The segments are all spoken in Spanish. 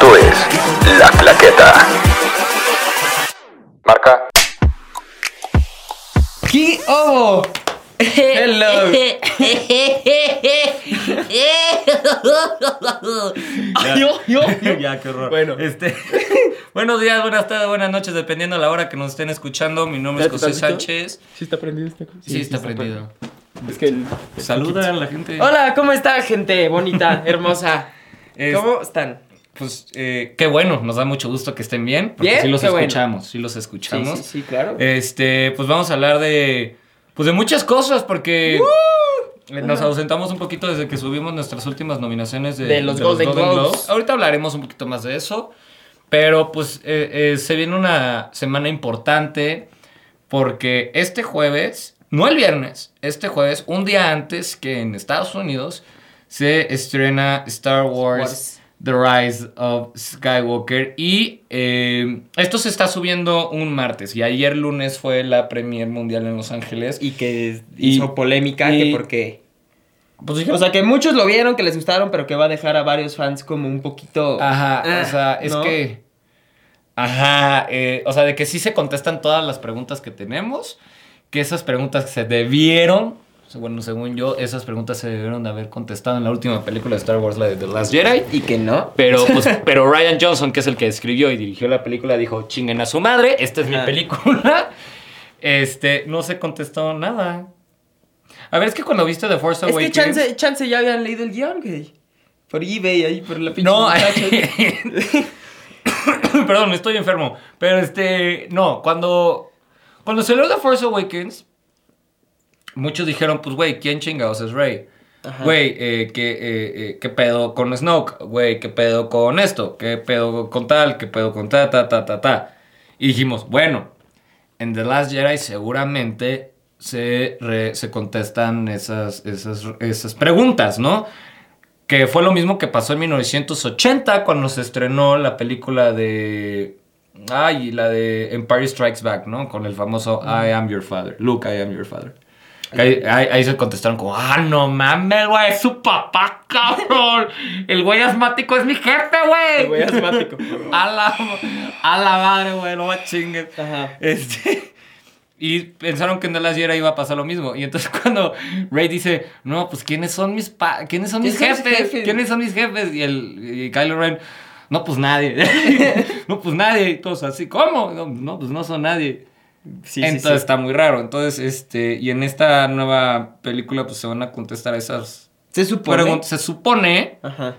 Esto es La Claqueta. Marca. ¿Qué hubo? Hello. Ay, yo, yo, yo. ya, qué horror. Bueno. Este, buenos días, buenas tardes, buenas noches, dependiendo de la hora que nos estén escuchando. Mi nombre es ¿Ya te José está? Sánchez. ¿Sí está prendido este? Sí, está prendido. Es que el... Saluda a la gente. Hola, ¿cómo está, gente bonita, hermosa? Es- ¿Cómo están? Pues eh, qué bueno, nos da mucho gusto que estén bien. Porque Bien, sí los qué bueno. escuchamos, sí los escuchamos. sí, sí, claro. Este, pues vamos a hablar de. Pues de muchas cosas, porque. Nos ausentamos un poquito desde que subimos nuestras últimas nominaciones de, De los Golden Globes. Ahorita hablaremos un poquito más de eso. Pero pues eh, eh, se viene una semana importante porque este jueves, no el viernes, este jueves, un día antes que en Estados Unidos, se estrena Star Wars. Wars. The Rise of Skywalker. Y eh, esto se está subiendo un martes. Y ayer lunes fue la premier mundial en Los Ángeles. Y que Y- hizo polémica, y- que porque... Pues dijeron- O sea, que muchos lo vieron, que les gustaron, pero que va a dejar a varios fans como un poquito... Ajá, ah, o sea, es ¿no? que. Ajá, eh, o sea, de que sí se contestan todas las preguntas que tenemos. Que esas preguntas se debieron. Bueno, según yo, esas preguntas se debieron de haber contestado en la última película de Star Wars, la de The Last Jedi. Y que no. Pero, pues, pero Ryan Johnson, que es el que escribió y dirigió la película, dijo, chinguen a su madre, esta es mi Ajá. película. Este, no se contestó nada. A ver, es que cuando viste The Force Es que Awakens... chance, chance ya habían leído el guion, güey. Por eBay, ahí, por la pinche No, perdón, estoy enfermo. Pero este, no, cuando, cuando salió The Force Awakens, muchos dijeron, pues, güey, ¿quién chingados es Rey? Güey, eh, ¿qué, eh, eh, ¿qué pedo con Snoke? Güey, ¿qué pedo con esto? ¿Qué pedo con tal? ¿Qué pedo con ta, ta, ta, ta, ta? Y dijimos, bueno, en The Last Jedi seguramente se, re- se contestan esas, esas, esas preguntas, ¿no? Que fue lo mismo que pasó en 1980 cuando se estrenó la película de... Ay, la de Empire Strikes Back, ¿no? Con el famoso I am your father. Luke, I am your father. Ahí, ahí- ahí se contestaron como, ah, no mames, güey, es su papá, cabrón. El güey asmático es mi jefe, güey. El güey asmático. A la, a la madre, güey, no me chingues. Ajá. Este, y pensaron que en Last Jedi iba a pasar lo mismo. Y entonces cuando Rey dice, no, pues ¿quiénes son mis pa quiénes son mis ¿Quiénes son mis jefes? jefes? ¿Quiénes son mis jefes? Y, el, y Kylo Ren, no, pues nadie. no, pues nadie. Y todos así, ¿cómo? No, no, pues no son nadie. Sí, Entonces sí. está muy raro. Entonces, este, y en esta nueva película, pues se van a contestar esas Se supone. preguntas. Se supone, Ajá.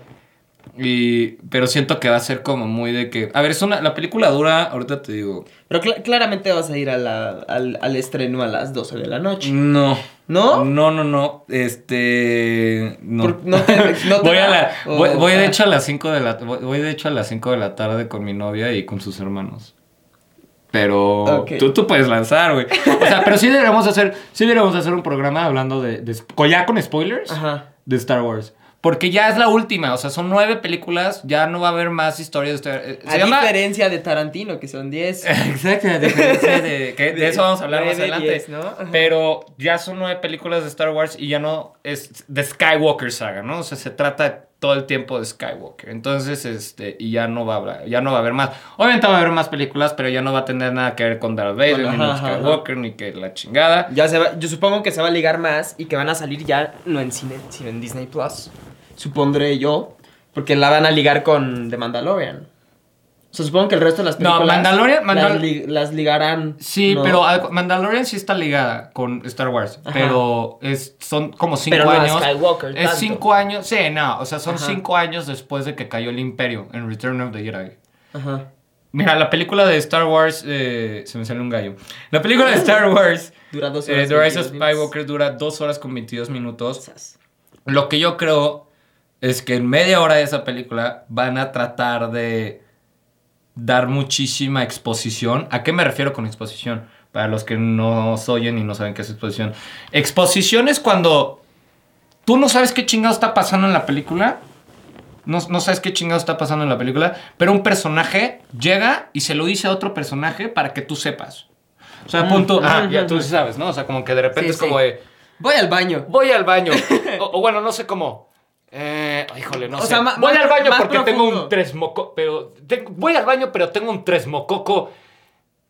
y, pero siento que va a ser como muy de que. A ver, es una. La película dura, ahorita te digo. Pero cla- claramente vas a ir a la- al, al estreno a las 12 de la noche. No. ¿No? No, no, no. Este. No. Por- no te- no te voy a la. Voy, voy de hecho a las 5 de la. Voy, voy de hecho a las 5 de la tarde con mi novia y con sus hermanos. Pero tú, tú puedes lanzar, güey. O sea, pero sí deberíamos hacer. Sí deberíamos hacer un programa hablando de. de ya con spoilers. Ajá. De Star Wars. Porque ya es la última. O sea, son nueve películas. Ya no va a haber más historias de Star eh, A diferencia de Tarantino, que son 10. Exacto, a diferencia de, que de eso vamos a hablar más adelante. diez, ¿no? Ajá. Pero ya son nueve películas de Star Wars y ya no es de Skywalker saga, ¿no? O sea, se trata todo el tiempo de Skywalker. Entonces, este, y ya no va a haber, ya no va a haber más. Obviamente va a haber más películas, pero ya no va a tener nada que ver con Darth Vader, ni con ajá, Skywalker, ni que la chingada. Ya se va, yo supongo que se va a ligar más y que van a salir ya no en cine, sino en Disney Plus. Supondré yo. Porque la van a ligar con The Mandalorian. O sea, supongo que el resto de las No, películas. Mandalorian- Mandal- las, li- las ligarán. Sí, ¿no? pero al- Mandalorian sí está ligada con Star Wars, Ajá. pero es, son como cinco Pero no años. Skywalker, es tanto. cinco años, sí, no, o sea, son Ajá. cinco años después de que cayó el Imperio en Return of the Jedi. Ajá. Mira, la película de Star Wars, eh, se me sale un gallo. La película de Star Wars, Dura dos eh, horas. The Rise of 22 minutos. Skywalker, dura dos horas con 22 minutos. Lo que yo creo es que en media hora de esa película van a tratar de dar muchísima exposición. ¿A qué me refiero con exposición? Para los que no oyen y no saben qué es exposición. Exposición es cuando tú no sabes qué chingado está pasando en la película. No, no sabes qué chingado está pasando en la película. Pero un personaje llega y se lo dice a otro personaje para que tú sepas. O sea, punto. Mm, Ah, ujú, ya tú sí sabes, ¿no? O sea, como que de repente Sí, es como sí. de. Voy al baño. Voy al baño. o, o bueno, no sé cómo. Eh, híjole, no O sé. sea, voy al baño porque tengo un tresmoco, pero voy al baño pero tengo un tresmococo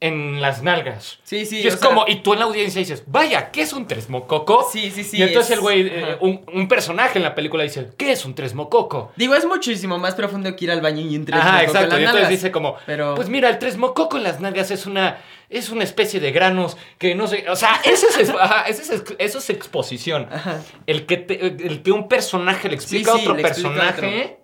en las nalgas. Sí, sí. y es o sea, como, y tú en la audiencia dices, vaya, ¿qué es un tresmococo? Sí, sí, sí. y entonces es- el güey, eh, un, un personaje en la película dice, ¿qué es un tresmococo? Digo, es muchísimo más profundo que ir al baño y un tres Ajá, en exacto. las Y entonces nalgas. dice como, Pero- pues mira, el tresmococo en las nalgas es una, es una especie de granos que no sé, o sea, eso es, ajá, eso es, ex- eso es exposición. Ajá. El que, te- el que un personaje le explica Sí, a otro le explica personaje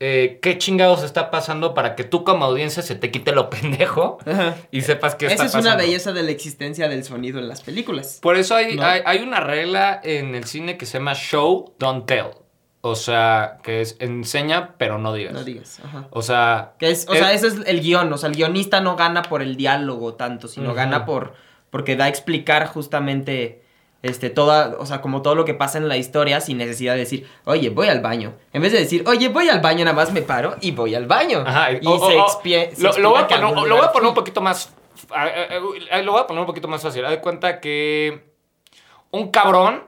eh, qué chingados está pasando para que tú como audiencia se te quite lo pendejo Ajá. y sepas qué está Esa es pasando. una belleza de la existencia del sonido en las películas. Por eso hay, ¿No? hay, hay una regla en el cine que se llama show, don't tell. O sea, que es enseña, pero no digas. No digas. Ajá. O sea... Que es, o sea, ese es el guion. O sea, el guionista no gana por el diálogo tanto, sino gana por. porque da a explicar justamente. Este, toda, o sea, como todo lo que pasa en la historia sin necesidad de decir, oye, voy al baño. En vez de decir, oye, voy al baño, nada más me paro y voy al baño. Ajá, y se, expie- se lo, lo voy a poner, lo voy a lugar poner un poquito más. ah, ah, ah, Lo voy a poner un poquito más fácil. Haz de cuenta que un cabrón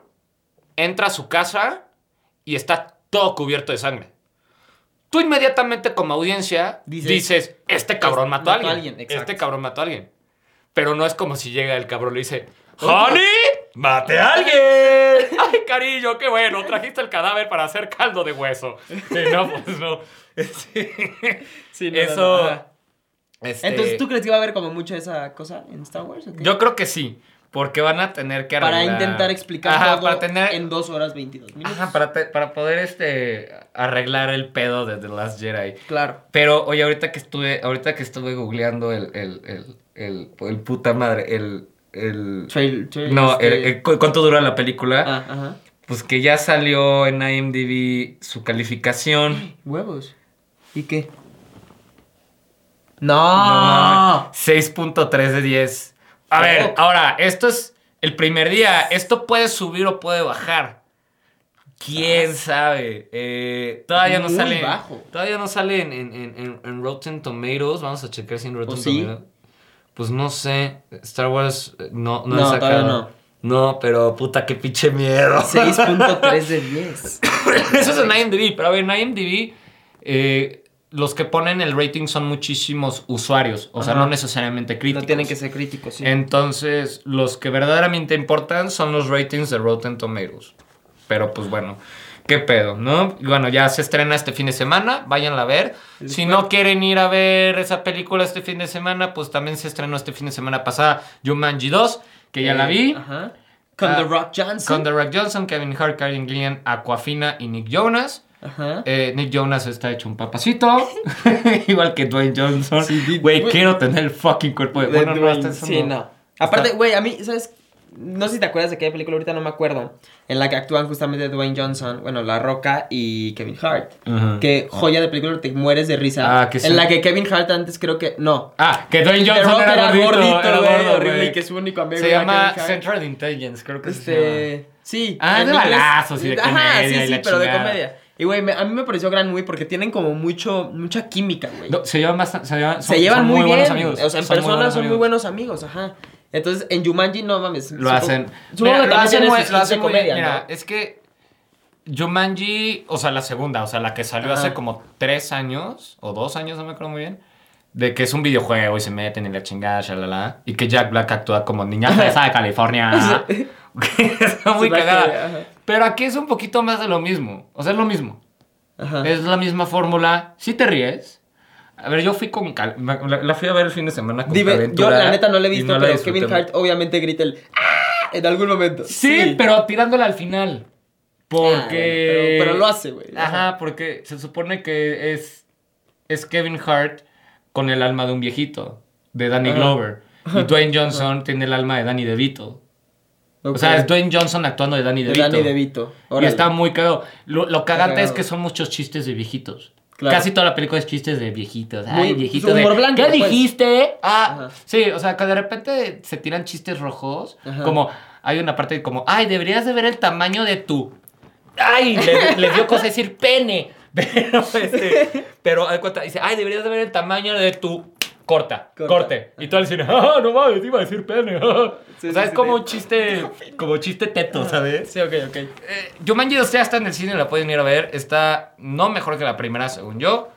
entra a su casa y está todo cubierto de sangre. Tú inmediatamente como audiencia Dices, dices, este cabrón "Este mató a mató a alguien. alguien", este cabrón mató a alguien. Pero no es como si llega el cabrón y le dice, ¡Honey! ¡Mate a alguien! ¡Ay, cariño, qué bueno! Trajiste el cadáver para hacer caldo de hueso. Sí, no, pues no. Sí. Sí, no, no, Eso. no, este, Entonces, ¿tú crees que va a haber como mucho esa cosa en Star Wars? o qué? Yo creo que sí. Porque van a tener que para arreglar- intentar explicar Ajá, todo para tener. en 2 horas 22 minutos. Ajá, para, te- para poder este arreglar el pedo de The Last Jedi. Claro. Pero, oye, ahorita que estuve, ahorita que estuve googleando el, el, el, el, el puta madre, el. El Trail, trail, no, este- el- el- cu- ¿cuánto dura la película? Ah, ajá. Pues que ya salió en IMDb su calificación. Huevos. ¿Y qué? No. No, 6.3 de 10. A ver, ahora, esto es el primer día. Esto puede subir o puede bajar. ¿Quién sabe? Eh, todavía no sale. Todavía no sale en, en, en- en- en Rotten Tomatoes. Vamos a checar si en Rotten ¿O sí? Tomatoes. Pues no sé. Star Wars eh, no, no, No, sacado. no. No, pero puta, qué pinche miedo. 6.3 de 10. Eso es en IMDb, pero a ver, en IMDb eh, los que ponen el rating son muchísimos usuarios, o sea, Ajá. no necesariamente críticos. No tienen que ser críticos, sí. Entonces, los que verdaderamente importan son los ratings de Rotten Tomatoes. Pero pues bueno, qué pedo, ¿no? Bueno, ya se estrena este fin de semana, váyanla a ver. Si no quieren ir a ver esa película este fin de semana, pues también se estrenó este fin de semana pasada Jumanji 2, que ya la vi. Eh, Ajá. Con Ah, The Rock Johnson. Con The Rock Johnson, Kevin Hart, Karen Gillian, Aquafina y Nick Jonas. Ajá. Eh, Nick Jonas está hecho un papacito. Igual que Dwayne Johnson. Güey, quiero tener el fucking cuerpo de. Bueno, no, eso Sí, no. Aparte, güey, a mí, ¿sabes? No sé si te acuerdas de aquella película, ahorita no me acuerdo. En la que actúan justamente Dwayne Johnson, bueno, La Roca y Kevin Hart. Ujú. Que joya de película, te mueres de risa. Ah, que sí. En la que Kevin Hart antes creo que. No. Ah, que Dwayne Johnson era, era gordito, era gordo, horrible, güey. y que su único amigo Se era llama Kevin. Central Intelligence, creo que se. Este. Sí. Ah, de balazos y de Ajá, comedia sí, y sí, la pero de chingada. comedia. Y, güey, a mí me pareció gran movie porque tienen como mucho, mucha química, güey. No, se llevan. Se, llevan, son- se llevan son muy, bien. buenos amigos. O sea, en Son muy persona buenos son muy buenos amigos, ajá. Entonces, en Jumanji, no mames. Lo hacen. Supongo Mira, que lo hacen muy, lo hacen muy comedia, bien. Mira, ¿no? es que Jumanji, o sea, la segunda, o sea, la que salió Ajá. hace como tres años o dos años, no me acuerdo muy bien. De que es un videojuego y se meten en la chingada, shalala. Y que Jack Black actúa como niña fresa de California. Está muy Sí, cagada. Pero aquí es un poquito más de lo mismo. O sea, es lo mismo. Ajá. Es la misma fórmula. Si te ríes. A ver, yo fui con. cal- La, la fui a ver el fin de semana con Dime, yo la neta no la he visto, pero Kevin. Hart obviamente grita el ¡Ah! en algún momento. Sí, pero tirándola al final. Porque. Ah, pero, pero lo hace, güey. Ajá, porque se supone que es. Es Kevin Hart con el alma de un viejito. De Danny Ajá. Glover. Y Dwayne Johnson tiene el alma de Danny DeVito. Ok. O sea, es Dwayne Johnson actuando de Danny De DeVito. Danny DeVito. Y está muy cagado. Lo, lo cagante es que son muchos chistes de viejitos. Claro. Casi toda la película es chistes de viejitos. Muy- Ay, viejito es de. blanco, ¿Qué pues. dijiste? Ah, Ajá. sí, o sea, que de repente se tiran chistes rojos. Ajá. Como hay una parte como, ay, deberías de ver el tamaño de tu. Ay, le, le dio cosa decir pene. Pero, este, pero dice, ay, deberías de ver el tamaño de tu corta, Corta. corte. Y tú al cine, ah, no mames, iba a decir pene. o Sí, sea, sí, es sí, como sí. un chiste, como chiste teto, ¿sabes? Sí, ok, ok. Eh, Jumanji 2 ya está en el cine, la pueden ir a ver. Está no mejor que la primera, según yo.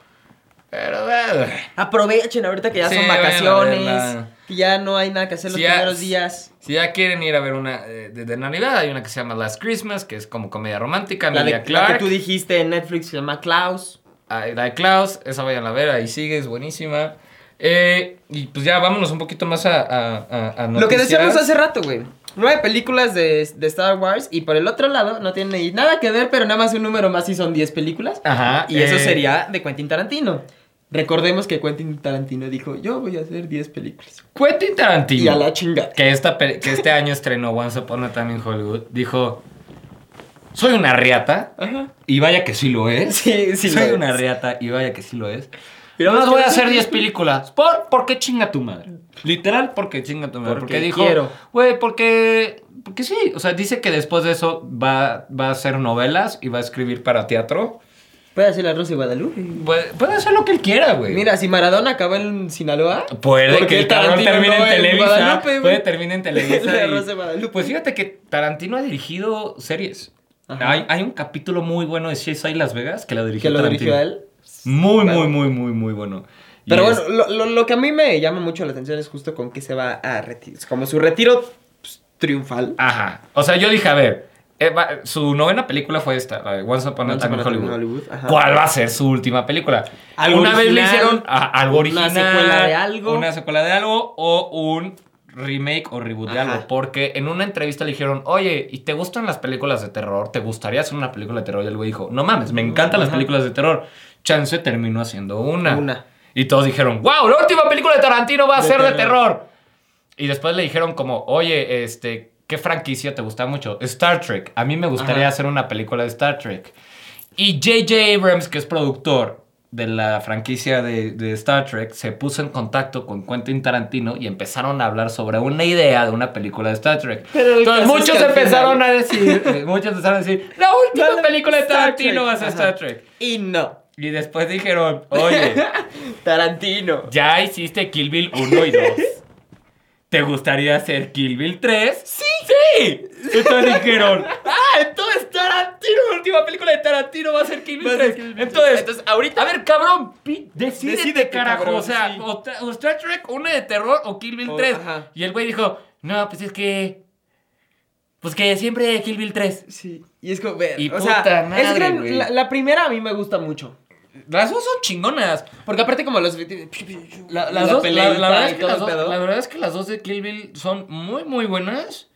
Pero, eh, Aprovechen ahorita que ya Sí, son vacaciones, verla. que ya no hay nada que hacer los ya- primeros días. si ya quieren ir a ver una eh, de, de Navidad, hay una que se llama Last Christmas, que es como comedia romántica. La, de, Emilia la que tú dijiste en Netflix se llama Klaus. Ah, La de Klaus, esa vayan a ver, ahí sigue, es buenísima. Eh, y pues ya vámonos un poquito más a, a, Lo que decíamos hace rato, güey. Nueve películas de, de Star Wars y por el otro lado no tiene nada que ver, pero nada más un número más y son 10 películas. Ajá. Y eso eh, sería de Quentin Tarantino. Recordemos que Quentin Tarantino dijo, yo voy a hacer 10 películas. Quentin Tarantino. Y a la chingada. que, esta, que este año estrenó Once Upon a Time in Hollywood, dijo, soy una riata, Ajá. y vaya que sí lo es. Sí, sí. soy lo una es. riata, y vaya que sí lo es. Y Y más a voy a hacer hacer 10 películas. ¿Por, ¿Por qué chinga tu madre? Literal, porque chinga tu madre. Porque Porque, dijo, quiero. güey, porque, porque sí. O sea, dice que después de eso va, va a hacer novelas y va a escribir para teatro. Puede hacer la Rosa de Guadalupe. Puede, puede hacer lo que él quiera, güey. Mira, si Maradona acabó en Sinaloa. Puede ¿por que el cabrón Tarantino termine no en Televisa. Güey? puede terminar en Televisa. La y- Rosa de Guadalupe. Pues fíjate que Tarantino ha dirigido series. Hay, hay un capítulo muy bueno de CSI Las Vegas que lo dirigió que lo Tarantino. dirigió a él. Muy, Claro. muy, muy, muy, muy bueno. Pero bueno, lo, lo- lo que a mí me llama mucho la atención es justo con que se va a retirar. Como su retiro pues, triunfal. Ajá. O sea, yo dije, a ver, eh, su novena película fue esta, la de Once Upon a Time in Hollywood. ¿Cuál va a ser su última película? Algo una vez le hicieron a- algo una secuela de algo. Una secuela de algo o un remake o reboot de algo. Porque en una entrevista le dijeron, oye, ¿y te gustan las películas de terror? ¿Te gustaría hacer una película de terror? Y el güey dijo, no mames, me encantan las películas de terror. Chance terminó haciendo una. Una. Y todos dijeron, wow, la última película de Tarantino va a De ser de terror. terror. Y después le dijeron como, oye, este, ¿qué franquicia te gusta mucho? Star Trek. A mí me gustaría Ajá. hacer una película de Star Trek. Y J.J. Abrams, que es productor de la franquicia de, de Star Trek, se puso en contacto con Quentin Tarantino y empezaron a hablar sobre una idea de una película de Star Trek. Pero Entonces muchos empezaron final- a decir, eh, muchos empezaron a decir, la última La- la- película de Tarantino Trek. va a ser. Star Trek. Y no. Y después dijeron, oye, Tarantino. ya hiciste Kill Bill 1 y 2. ¿Te gustaría hacer Kill Bill 3? ¡Sí! ¡Sí! Entonces dijeron, ¡ah! Entonces Tarantino, la última película de Tarantino va a ser Kill Bill Va a ser 3. Kill Bill 3. Entonces, Entonces, ahorita- A ver, cabrón, pi- decídete, Decídete, carajo. cabrón, o sea, sí. o, tra- o Star Trek, una de terror o Kill Bill O- 3. ajá. Y el güey dijo, no, pues es que. Pues que siempre Kill Bill 3. Sí. Y es como, ver, Y o puta sea, madre, es gran- güey. la, la primera a mí me gusta mucho. Las dos son chingonas. Porque aparte como. La, las la dos, la, la verdad es que las dos, la verdad es que las dos de Kill Bill son muy, muy buenas.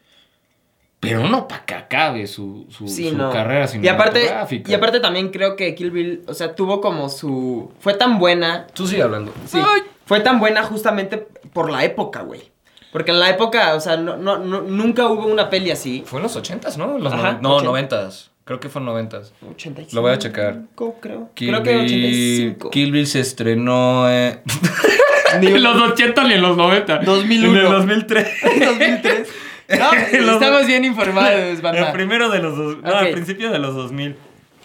Pero no para que acabe su, su, Sí, su no. carrera y aparte, cinematográfica. y aparte también creo que Kill Bill, o sea, tuvo como su... Fue tan buena Tú sigue hablando. Sí, fue tan buena justamente por la época, güey. Porque en la época, o sea, no, no, no- nunca hubo una peli así. Fue en los ochentas, ¿no? Los Ajá, no, 80. noventas. Creo que fue en noventas. 85. Lo voy a checar. Creo. Kill creo que Bill- 85. Kill Bill se estrenó eh, Ni en los 80 ni en los 90. 2001. En el 2003. 2003. No, estamos bien informados, El banda. primero de los dos. No, Ok. al principio de los 2000.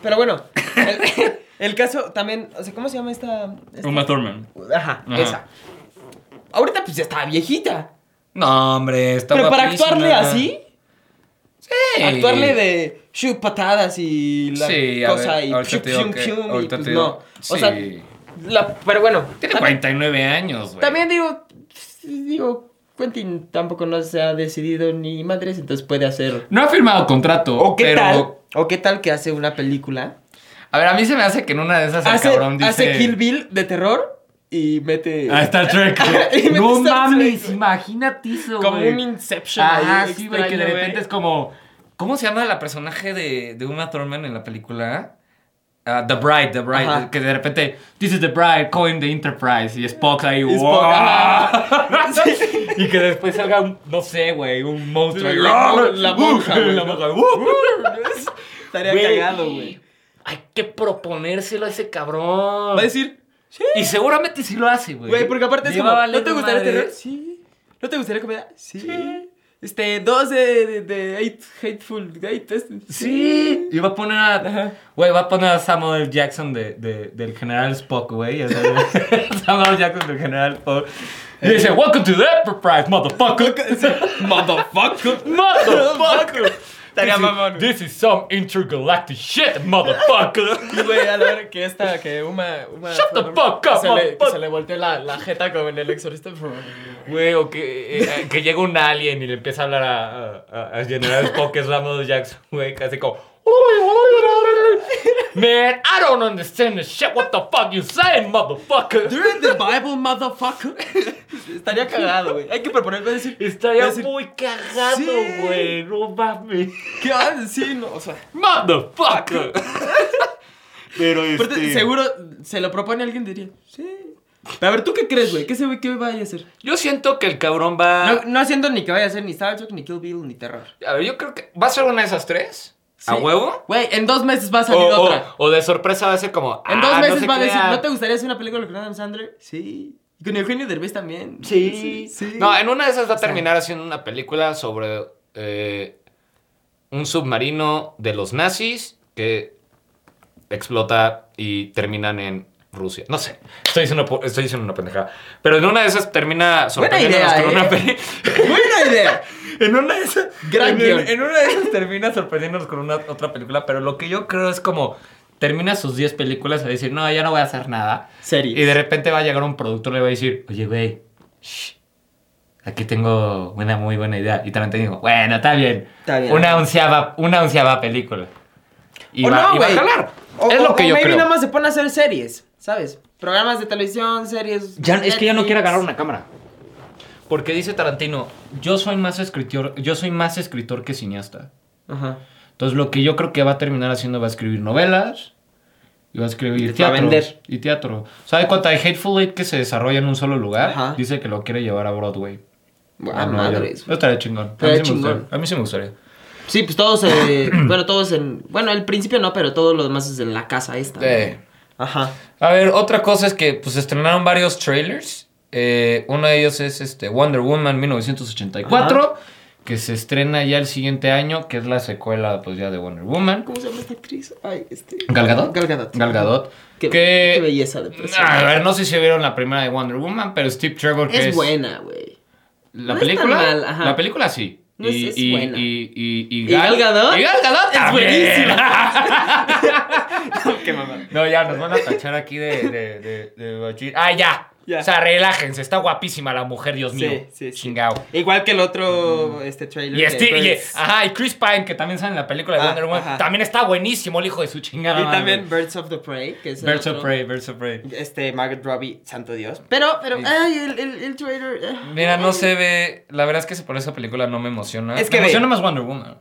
Pero bueno, el, el caso también, o sea, ¿cómo se llama esta? esta? Uma Thurman. Ajá, Ajá. esa. Ahorita pues ya está viejita. No, hombre, está Pero para guapísima. actuarle así, Sí. actuarle de patadas y la Sí, cosa ver, y ahorita pues digo- no. O sea, la, pero bueno, Tiene también, 49 años, güey. también digo, digo, Quentin tampoco no se ha decidido ni madres, entonces puede hacer. No ha firmado contrato. ¿O qué pero... tal? ¿O qué tal que hace una película? A ver, a mí se me hace que en una de esas el cabrón dice... hace Kill Bill de terror y mete. Ah, Star Trek. No Star mames, Trek. imagínate eso, como güey. un Inception. Ahí sí, güey, que de repente güey. es como... ¿Cómo se llama la personaje de, de Uma Thurman en la película? Ah, the Bride, The Bride. Ajá. Que de repente, this is the Bride, calling the Enterprise. Y Spock ahí, Spock, "Wow". ajá. Y que después salga un, no sé, güey, un monstruo. ahí, La la monja, güey, La monja, "Uh". Estaría cagado, güey. Hay que proponérselo a ese cabrón. Va a decir, Y seguramente sí lo hace, güey. güey, porque aparte es como, ¿no te gustaría terror? Sí. ¿No te gustaría comedia? Sí. Este, dos de, de, de Hate- Hateful Eight. este. Sí, y va a poner a. Güey, va a poner a Samuel Jackson de, de- del General Spock, güey. Samuel Jackson del General Spock. Y dice, Welcome to the Enterprise, motherfucker. Motherfucker. Motherfucker. Estaría This is- mamón. This is some intergalactic shit, motherfucker. Y güey, a que esta, que Uma. Uma Shut the fuck up, se le, que se le volteó la, la jeta como en el exorcista. Güey, o que, eh, que llega un alien y le empieza a hablar a, a, a General Spock, que es Samuel Jackson, güey, casi como. Man, I don't understand the shit. What the fuck you saying, motherfucker? During the Bible, motherfucker. Estaría cagado, güey. Hay que proponer, voy a decir. Estaría voy a decir, muy cagado, Sí. güey. No mames. ¿Qué vas a decir? No, o sea. Motherfucker. Pero Aparte, este. seguro se lo propone alguien, diría. Sí. A ver, ¿tú qué crees, güey? ¿Qué se ve que vaya a hacer? Yo siento que el cabrón va. No, no haciendo ni que vaya a hacer ni Star Trek, ni Kill Bill, ni terror. A ver, yo creo que. ¿Va a ser una de esas tres? ¿A huevo? Güey, en dos meses va a salir o- otra. o de sorpresa va a ser como. En ah, dos no meses se va a decir. ¿no te gustaría hacer una película con Adam Sandler? Sí. Y con Eugenio Derbez también. Sí. sí. No, en una de esas va a sea- terminar haciendo una película sobre eh, un submarino de los nazis que explota y terminan en Rusia. No sé, estoy diciendo, estoy diciendo una pendejada. Pero en una de esas termina sorprendiéndonos idea, con ¿eh? una peli- Buena idea. En una de esas. Gran en, una de esas termina sorprendiéndonos con una otra película. Pero lo que yo creo es como. Termina sus 10 películas a decir, no, ya no voy a hacer nada. Series. Y de repente va a llegar un productor y le va a decir, oye, güey, aquí tengo una muy buena idea. Y también te digo, bueno, está bien. Está bien. Una onceava, una onceava película. Y, O va, no, y va a güey. jalar. O, es o- lo que o yo maybe creo. nada más se pone a hacer series, ¿sabes? Programas de televisión, series. Ya- es que ya no quiere agarrar una cámara. Porque dice Tarantino, yo soy más escritor, yo soy más escritor que cineasta. Ajá. Entonces lo que yo creo que va a terminar haciendo va a escribir novelas y va a escribir Para teatro. vender. Y teatro. ¿Sabe cuánta hay Hateful Eight que se desarrolla en un solo lugar? Ajá. Dice que lo quiere llevar a Broadway. Ah, A York. madres. Eso estaría chingón. A mí, sí me chingón. gustaría. a mí sí me gustaría. Sí, pues todos, eh, bueno, todos en, bueno, el principio no, pero todo lo demás es en la casa esta. ¿no? Eh. Ajá. A ver, otra cosa es que pues estrenaron varios trailers. Eh, uno de ellos es este Wonder Woman 1984, que se estrena ya el siguiente año, que es la secuela pues ya de Wonder Woman. ¿Cómo se llama esta actriz? Ay, este. ¿Gal Gadot? Gal Gadot. Gal Gadot. Qué, que- qué belleza de persona. A ver, no sé si vieron la primera de Wonder Woman, pero Steve Trevor que es, es buena, güey. la No es película. mal, ajá. La película sí. No es- y, es y, buena. y, y, y ¿Y Gal Gadot? Y Gal Gadot Es. Qué mamá. No, ya, nos van a tachar aquí de, de, de, de. Ah, ya. Ya. O sea, relájense. Está guapísima la mujer, Dios mío. Sí, sí, sí. Chingao. Igual que el otro, este trailer. Y, este, y, ajá, y Chris Pine, que también sale en la película de Ah, Wonder Woman, ajá. también está buenísimo el hijo de su chingada. Y madre. también Birds of the Prey, que es Birds of otro. Prey, Birds of Prey. Este, Margaret Robbie, santo Dios. Pero, pero, Sí. ay, el, el, el trailer. eh. Mira, no se ve. La verdad es que por esa película no me emociona. Es que me ve. emociona más Wonder Woman.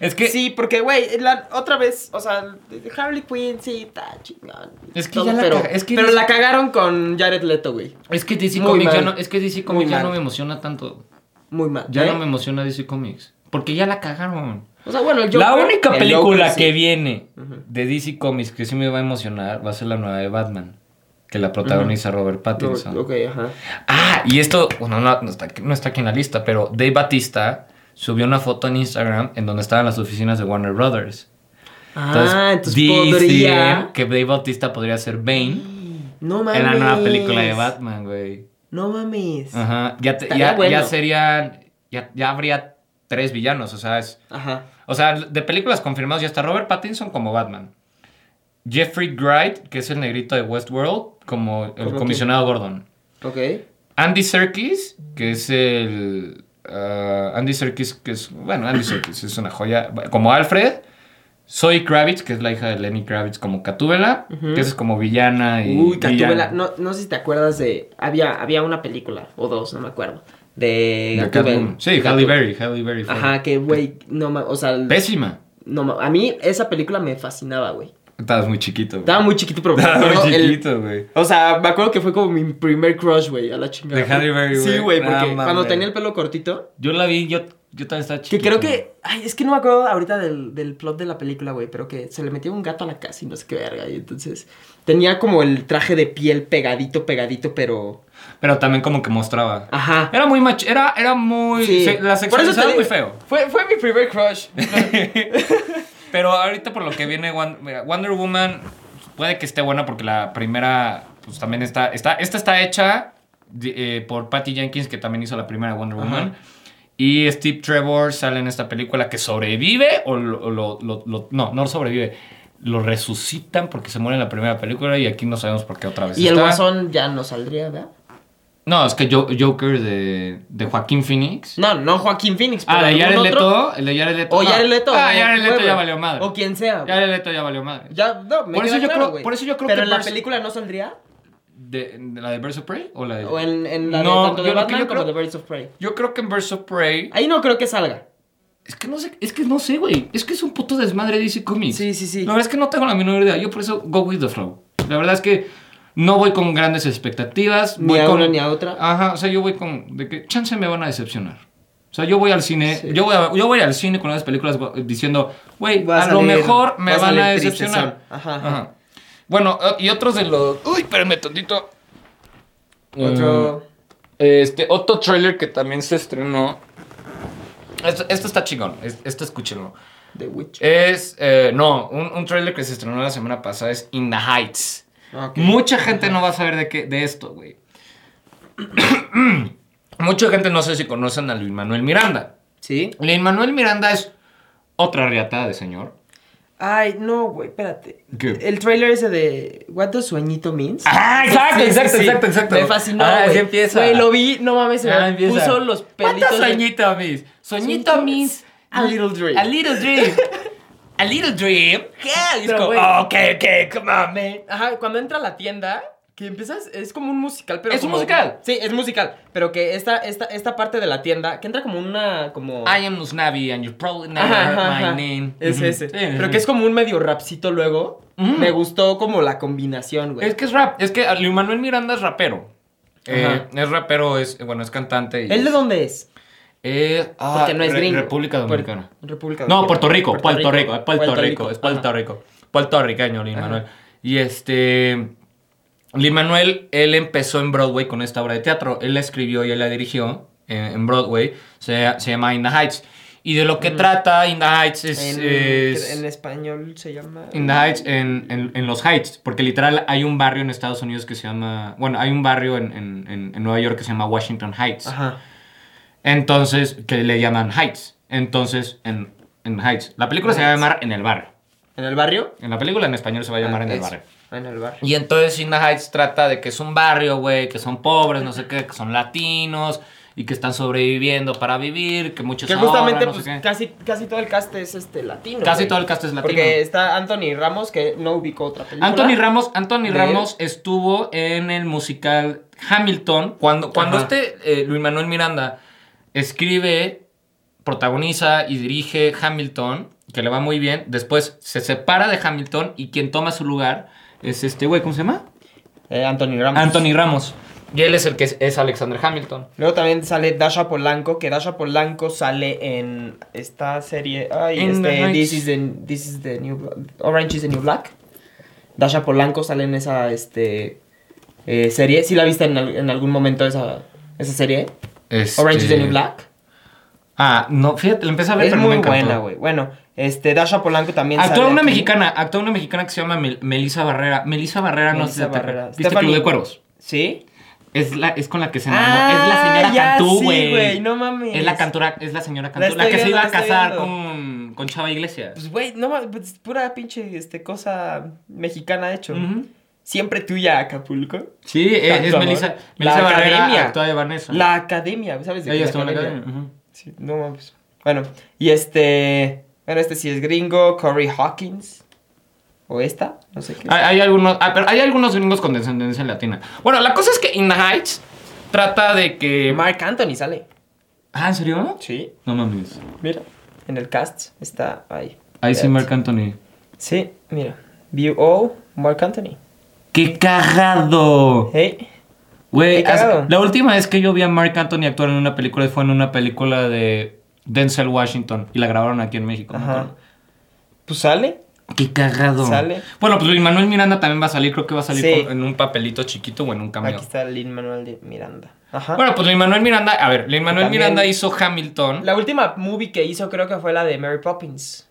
Es que. Sí, porque, güey, otra vez, o sea, Harley Quinn, sí, está chingón. Es que Todo, ya la pero, es que pero la cagaron con Jared Leto, güey. Es que DC Muy Comics ya no, es que DC Comics ya no me emociona tanto. Muy mal. Ya ¿eh? no me emociona DC Comics. Porque ya la cagaron. O sea, bueno, el la única el película Joker, sí. que viene de DC Comics que sí me va a emocionar va a ser la nueva de Batman. Que la protagoniza Robert Pattinson. Ok, ajá. Ah, y esto, bueno, no, no está, no está aquí en la lista, pero Dave Batista subió una foto en Instagram en donde estaban las oficinas de Warner Brothers. ah, entonces podría. que Dave Bautista podría ser Bane No mames. en la nueva película de Batman, güey. No mames. Ajá, ya, te- ya, bueno. ya serían, ya, ya habría tres villanos, o sea, es, Ajá. o sea, de películas confirmadas ya está Robert Pattinson como Batman. Jeffrey Wright, que es el negrito de Westworld, como el ¿Cómo comisionado Gordon. Ok. Andy Serkis, que es el... ah, Andy Serkis, que es... Bueno, Andy Serkis es una joya. Como Alfred. Zoe Kravitz, que es la hija de Lenny Kravitz, como Catúbela. Que es como villana y... Uy, villana. No, no sé si te acuerdas de. Había, había una película, o dos, no me acuerdo. De Gatúbela. Sí, Halle Berry, Halle Berry. Ajá, que, güey, no O sea, Pésima. no a mí esa película me fascinaba, güey. Estabas muy chiquito. güey. Estaba muy chiquito, pero me Estabas muy chiquito, güey. O sea, me acuerdo que fue como mi primer crush, güey, a la chingada. De Halle Berry, Sí, güey. güey, No porque cuando tenía el pelo cortito. Yo la vi, yo Yo también estaba Que chiquito. creo que. Ay, es que no me acuerdo ahorita del, del plot de la película, güey. Pero que se le metió un gato a la casa y no sé qué verga. Y entonces. Tenía como el traje de piel pegadito, pegadito, pero. Pero también como que mostraba. Ajá. Era muy macho. Era, era muy. Sí. se- la digo, muy feo. Fue, fue mi primer crush. Pero ahorita por lo que viene Wonder Woman puede que esté buena porque la primera pues también está está esta está hecha eh, por Patty Jenkins que también hizo la primera Wonder Ajá. Woman y Steve Trevor sale en esta película que sobrevive o lo, lo- lo- lo- no no sobrevive lo resucitan porque se muere en la primera película y aquí no sabemos por qué otra vez y el guasón ya no saldría, ¿verdad? No es que Jo- Joker de, de Joaquín Phoenix No, no Joaquín Phoenix. ah pero de algún Jared. Leto el de Jared Leto O no. Jared Leto. ah Jared Leto ya valió madre O quien sea. Jared Leto ya valió madre Ya, no, me Por eso yo claro, creo- güey. por eso yo creo Pero que en la película no saldría. de, de la de Birds of Prey o la de O en, en la No, de tanto de yo lo que Batman como de Birds of Prey. Yo creo que en Birds of Prey. Ahí no creo que salga. Es que no sé, es que no sé, güey. Es que es un puto desmadre DC Comics. Sí, sí, sí. La verdad es que no tengo la menor idea. Yo por eso go with the flow. La verdad es que no voy con grandes expectativas. Ni voy a con, una ni a otra. Ajá, o sea, yo voy con. de que chance me van a decepcionar. O sea, yo voy al cine, Sí. yo, voy a- yo voy al cine con las películas diciendo, güey, a a, lo mejor me a van a decepcionar. Ajá, ajá. Bueno, eh, y otros de los. Uy, espérame tantito. Otro. Este, otro trailer que también se estrenó. Esto, esto está chingón. es- Esto escúchenlo. The Witch. Es. eh, no, un, un trailer que se estrenó la semana pasada es In the Heights. Ok. Mucha gente no va a saber de, qué, de esto, güey. Mucha gente no sé si conocen a Luis Manuel Miranda. ¿Sí? Luis Manuel Miranda es otra riata de señor. Ay, no, güey, espérate. ¿Qué? El trailer ese de What Does Sueñito Means. Ah, exacto, Sí, sí, exacto, sí. exacto, exacto. Me fascinó, Ah, así empieza. Güey, lo vi, no mames, se Ah, me empieza. puso los pelitos. ¿Cuánto de- soñito, mis? Soñito Soñito means a little dream. A little dream. a little dream. Es Pero, como, oh, ok, ok, come on, man. Ajá, cuando entra a la tienda, que empiezas, es como un musical, pero ¿Es un musical? Sí, es musical, pero que esta, esta, esta parte de la tienda, que entra como una, como... I am Usnavi and you probably never Ajá, heard ajá, my name. Es ese. Sí, pero sí. que es como un medio rapcito luego. Me gustó como la combinación, güey. Es que es rap. Es que Luis Manuel Miranda es rapero. Eh, es rapero, es, bueno, es cantante. y ¿Él de dónde es? Eh, ah, Porque no es Re- gringo. República Puer- Dominicana. República No, Dominicana. Puerto Rico, Puerto Rico, es Puerto Puerto Rico, es Puerto Ajá. Rico. Puertorriqueño, Lin Ajá. Manuel. Y este. Lin Manuel, él empezó en Broadway con esta obra de teatro. Él la escribió y él la dirigió en, en Broadway. Se, se llama In the Heights. Y de lo que trata In the Heights es. En, es- en español se llama... In the Heights, en, en- en los Heights, porque literal hay un barrio en Estados Unidos que se llama, bueno, hay un barrio en, en- en- en Nueva York que se llama Washington Heights. Ajá. Entonces, que le llaman Heights. Entonces, en, en Heights. La película se va a llamar En el barrio. ¿En el barrio? En la película en español se va a llamar Ah, En el barrio. En el barrio. Y entonces In the Heights trata de que es un barrio, güey, que son pobres, no sé qué, que son latinos y que están sobreviviendo para vivir, que muchos Que ahorran, justamente, no pues, casi, casi todo el cast es este latino. Casi güey. todo el cast es latino. Porque está Anthony Ramos, que no ubicó otra película. Anthony Ramos, Anthony de Ramos estuvo en el musical Hamilton. Cuando, cuando Ajá. este eh, Luis Manuel Miranda escribe, protagoniza y dirige Hamilton, que le va muy bien, después se separa de Hamilton y quien toma su lugar es este güey, ¿cómo se llama? Eh, Anthony Ramos. Anthony Ramos. Y él es el que es, es Alexander Hamilton. Luego también sale Dasha Polanco, que Dasha Polanco sale en esta serie. Ay, este. This is, the, this is the New Orange is the New Black. Dasha Polanco sale en esa este, eh, serie. ¿Sí la viste en, en algún momento esa, esa serie? Este- Orange is the New Black. Ah, no, fíjate, la empecé a ver, Es pero no me muy buena, güey. Bueno, este, Dasha Polanco también Actúa una aquí. mexicana, actúa una mexicana que se llama Mel- Melissa Barrera. Melissa Barrera, no sé Melissa si te Barrera. ¿Viste Stephanie- Club de Cuervos? ¿Sí? Es, la, es con la que se enamoró. es la señora Ah, ya, Cantú, güey. no mames. Es la cantora, es la señora Cantú. La que se iba a casar con, con Chava Iglesias. Pues, güey, no mames, pues, pura pinche este, cosa mexicana hecho. Ujú. Siempre tuya, Acapulco. Sí, es, Tanto es. Melissa, Melissa Barrera, actúa de Vanessa. La academia, ¿sabes? de Ella estuvo en la academia. Sí, no mames. Bueno, y este. Bueno, este sí es gringo, Corey Hawkins. O esta, no sé qué. Hay, hay algunos, ah, pero hay algunos gringos con descendencia latina. Bueno, la cosa es que In the Heights trata de que... Mark Anthony sale. Ah, ¿en serio? Sí. No mames. Mira, en el cast está ahí. Ahí sí. Marc Anthony. Sí, mira. View all, Mark Anthony. ¡Qué cagado! Hey. Güey, la última vez que yo vi a Mark Anthony actuar en una película fue en una película de Denzel Washington. Y la grabaron aquí en México. Ajá. acuerdo. Pues sale. Qué cagado. Sale. Bueno, pues Luis Manuel Miranda también va a salir. Creo que va a salir Sí. en un papelito chiquito o en un cameo. Aquí está Lin Manuel Miranda. Ajá. Bueno, pues Luis Manuel Miranda. A ver, Luis Manuel También- Miranda hizo Hamilton. la última movie que hizo creo que fue la de Mary Poppins.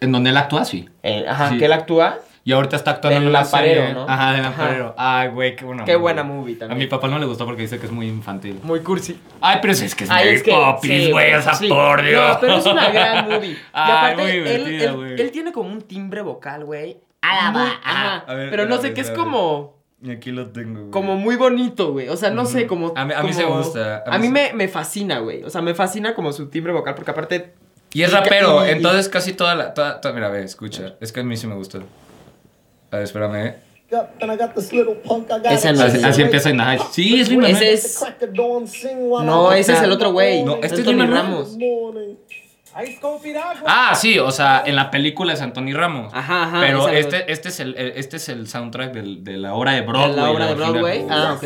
En donde él actúa así. Eh, ajá, Sí. que él actúa. Y ahorita está actuando en una lamparero, serie. ¿no? Ajá, Ajá. lamparero. Ay, güey, qué buena Qué buena movie A también. mi papá no le gustó porque dice que es muy infantil. Muy cursi. Ay, pero es que es Ay, Mary es que- sí, güey, o sea, sí. por Dios. No, pero es una gran movie. Y Ay, aparte, muy él, tiene como un timbre vocal, güey. Alaba, Muy- ajá. A ver, pero no a sé qué es a como. Y aquí lo tengo, güey. Como muy bonito, güey. O sea, no sé, como. A mí- a mí como- se me gusta, a A mí se- me, me fascina, güey. O sea, me fascina como su timbre vocal, porque aparte. Y es Y rapero, y- entonces casi toda la... Toda, toda- mira, ve, escucha. Es que a mí sí me gusta. A ver, espérame. Ese no Así, es así ese. empieza In the Heights. Sí, es Manuel. Ese es. No, ese es el otro güey. No, este es Tony Lin-Manuel. Ramos. Ah, sí, o sea, en la película es Anthony Ramos. Ajá, ajá, Pero este, este, es el, el- este es el soundtrack del- de la obra de Broadway. De la obra de. Broadway. Ah, ok.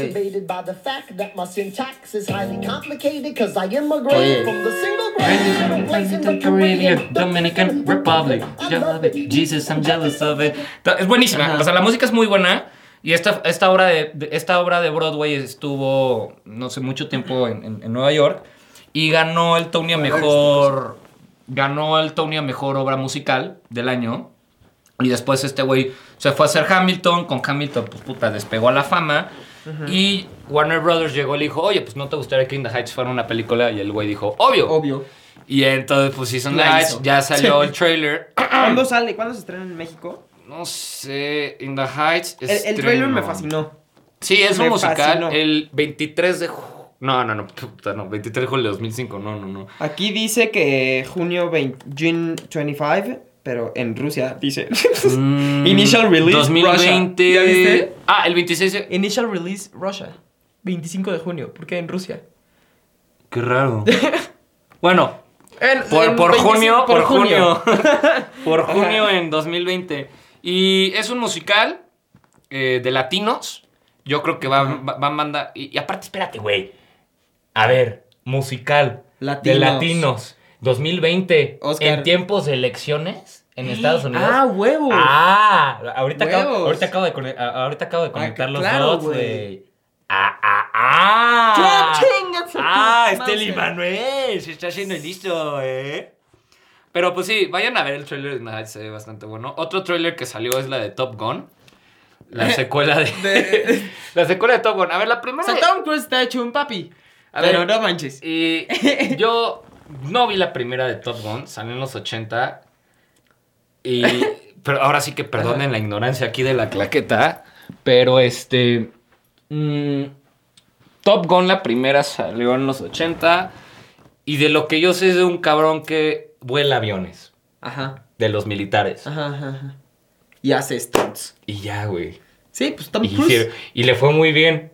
Es buenísima. Ajá. O sea, la música es muy buena. Y esta, esta, obra de, de- esta obra de Broadway estuvo, no sé, mucho tiempo en, en- en Nueva York. Y ganó el Tony a mejor. Ganó el Tony a mejor obra musical del año. Y después este güey se fue a hacer Hamilton. Con Hamilton, pues puta, despegó a la fama. Y Warner Brothers llegó y le dijo, oye, pues no te gustaría que In the Heights fuera una película. Y el güey dijo, obvio. Obvio. Y entonces, pues hizo In the La Heights, hizo. ya salió el trailer. ¿Cuándo sale? ¿Cuándo se estrena en México? No sé, In the Heights. El, el trailer me fascinó. Sí, es un musical. fascinó. El 23 de julio. No, no, no, puta, no. 23 de julio de 2005. No, no, no. Aquí dice que junio 20, June 25, pero en Rusia dice. Mm, Initial release, 2020. Russia. ¿Ya viste? Ah, el 26 de... Initial release Russia. 25 de junio. ¿Por qué en Rusia? Qué raro. bueno, En- por, en por 25 junio, por junio. por junio en 2020. Y es un musical eh, de latinos. Yo creo que va, va, va a mandar... Y, y aparte, espérate, güey. A ver, musical Latinos. de latinos. 2020. Oscar. En tiempos de elecciones en Estados Unidos. Ah, huevo. Ah, ahorita acabo, Huevos. ahorita acabo de, conect- a- ahorita acabo de conectar los claro, dots. Ah, ah, ah. Ah, madre. este Manuel se está haciendo listo, eh. Pero pues sí, vayan a ver el trailer de se ve bastante bueno. Otro trailer que salió es la de Top Gun. La secuela de, De- la secuela de Top Gun. A ver, la O primera. sea, Tom Cruise está hecho un papi. A pero ver. no manches. Y yo no vi la primera de Top Gun, salió en los 80. Y, pero ahora sí que perdonen la ignorancia aquí de la claqueta. Pero este. mm, Top Gun, la primera salió en los 80. Y de lo que yo sé es de un cabrón que vuela aviones. Ajá. De los militares. Ajá, ajá, ajá. Y hace stunts. Y ya, güey. Sí, pues Tom Y, Cruise hicieron- y le fue muy bien.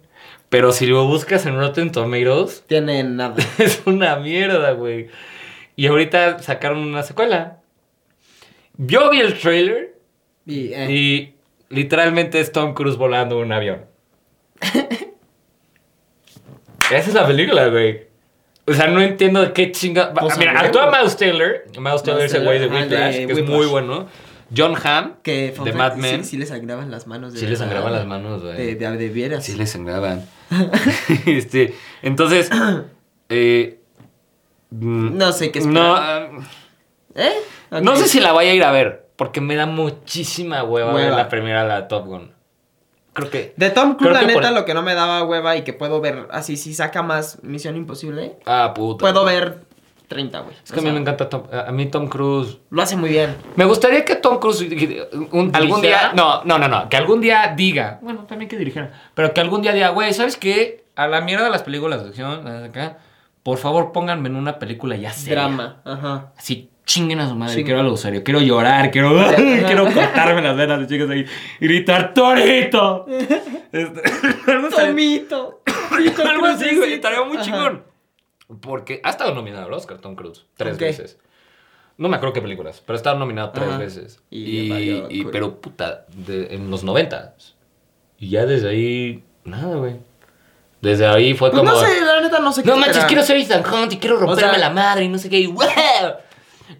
Pero si lo buscas en Rotten Tomatoes, tiene nada. es una mierda, güey. Y ahorita sacaron una secuela. Yo vi el trailer Y, eh, y literalmente es Tom Cruise volando un avión. Esa es la película, güey. O sea, no entiendo de qué chinga. Pues, Mira, actúa Miles Taylor. Miles Taylor es el güey de Whiplash, que es muy bueno. John Hamm, que de Mad Men. Sí, sí le sangraban las manos. de Sí le sangraban las manos, güey. De, de, de veras. Sí le sangraban. este, entonces, eh, mm, No sé qué no, esperar. ah, ¿Eh? no sé si la vaya a ir a ver, porque me da muchísima hueva, ver la primera, la Top Gun. Creo que... De Tom Cruise, la neta, por- lo que no me daba hueva y que puedo ver así, si saca más Misión Imposible, Ah, puta. puedo ver 30, güey. Es que a mí me encanta Tom, a mí Tom Cruise... Lo hace muy bien. Me gustaría que Tom Cruise un- algún día... No, no, no, no. Que algún día diga... Bueno, también que dirigiera. Pero que algún día diga, güey, ¿sabes qué? A la mierda de las películas de acción, acá, por favor pónganme en una película ya seria. Drama. Ajá. Así chinguen a su madre, Sí. quiero algo serio, quiero llorar, quiero, quiero cortarme las venas de chicas ahí y gritar ¡Torito! Este, Tomito. algo así, güey, estaría muy Ajá. chingón. Porque ha estado nominado al Oscar Tom Cruise tres Ok. veces. No me acuerdo qué películas, pero ha estado nominado tres Ajá. veces. Y Y, y- pero puta, de- en los noventas. Y ya desde ahí, nada, güey. Desde ahí fue Pues como. no sé, la neta no sé qué No manches, esperar. quiero ser Ethan Hunt y quiero romperme sea- la madre y no sé qué. y ¡wow!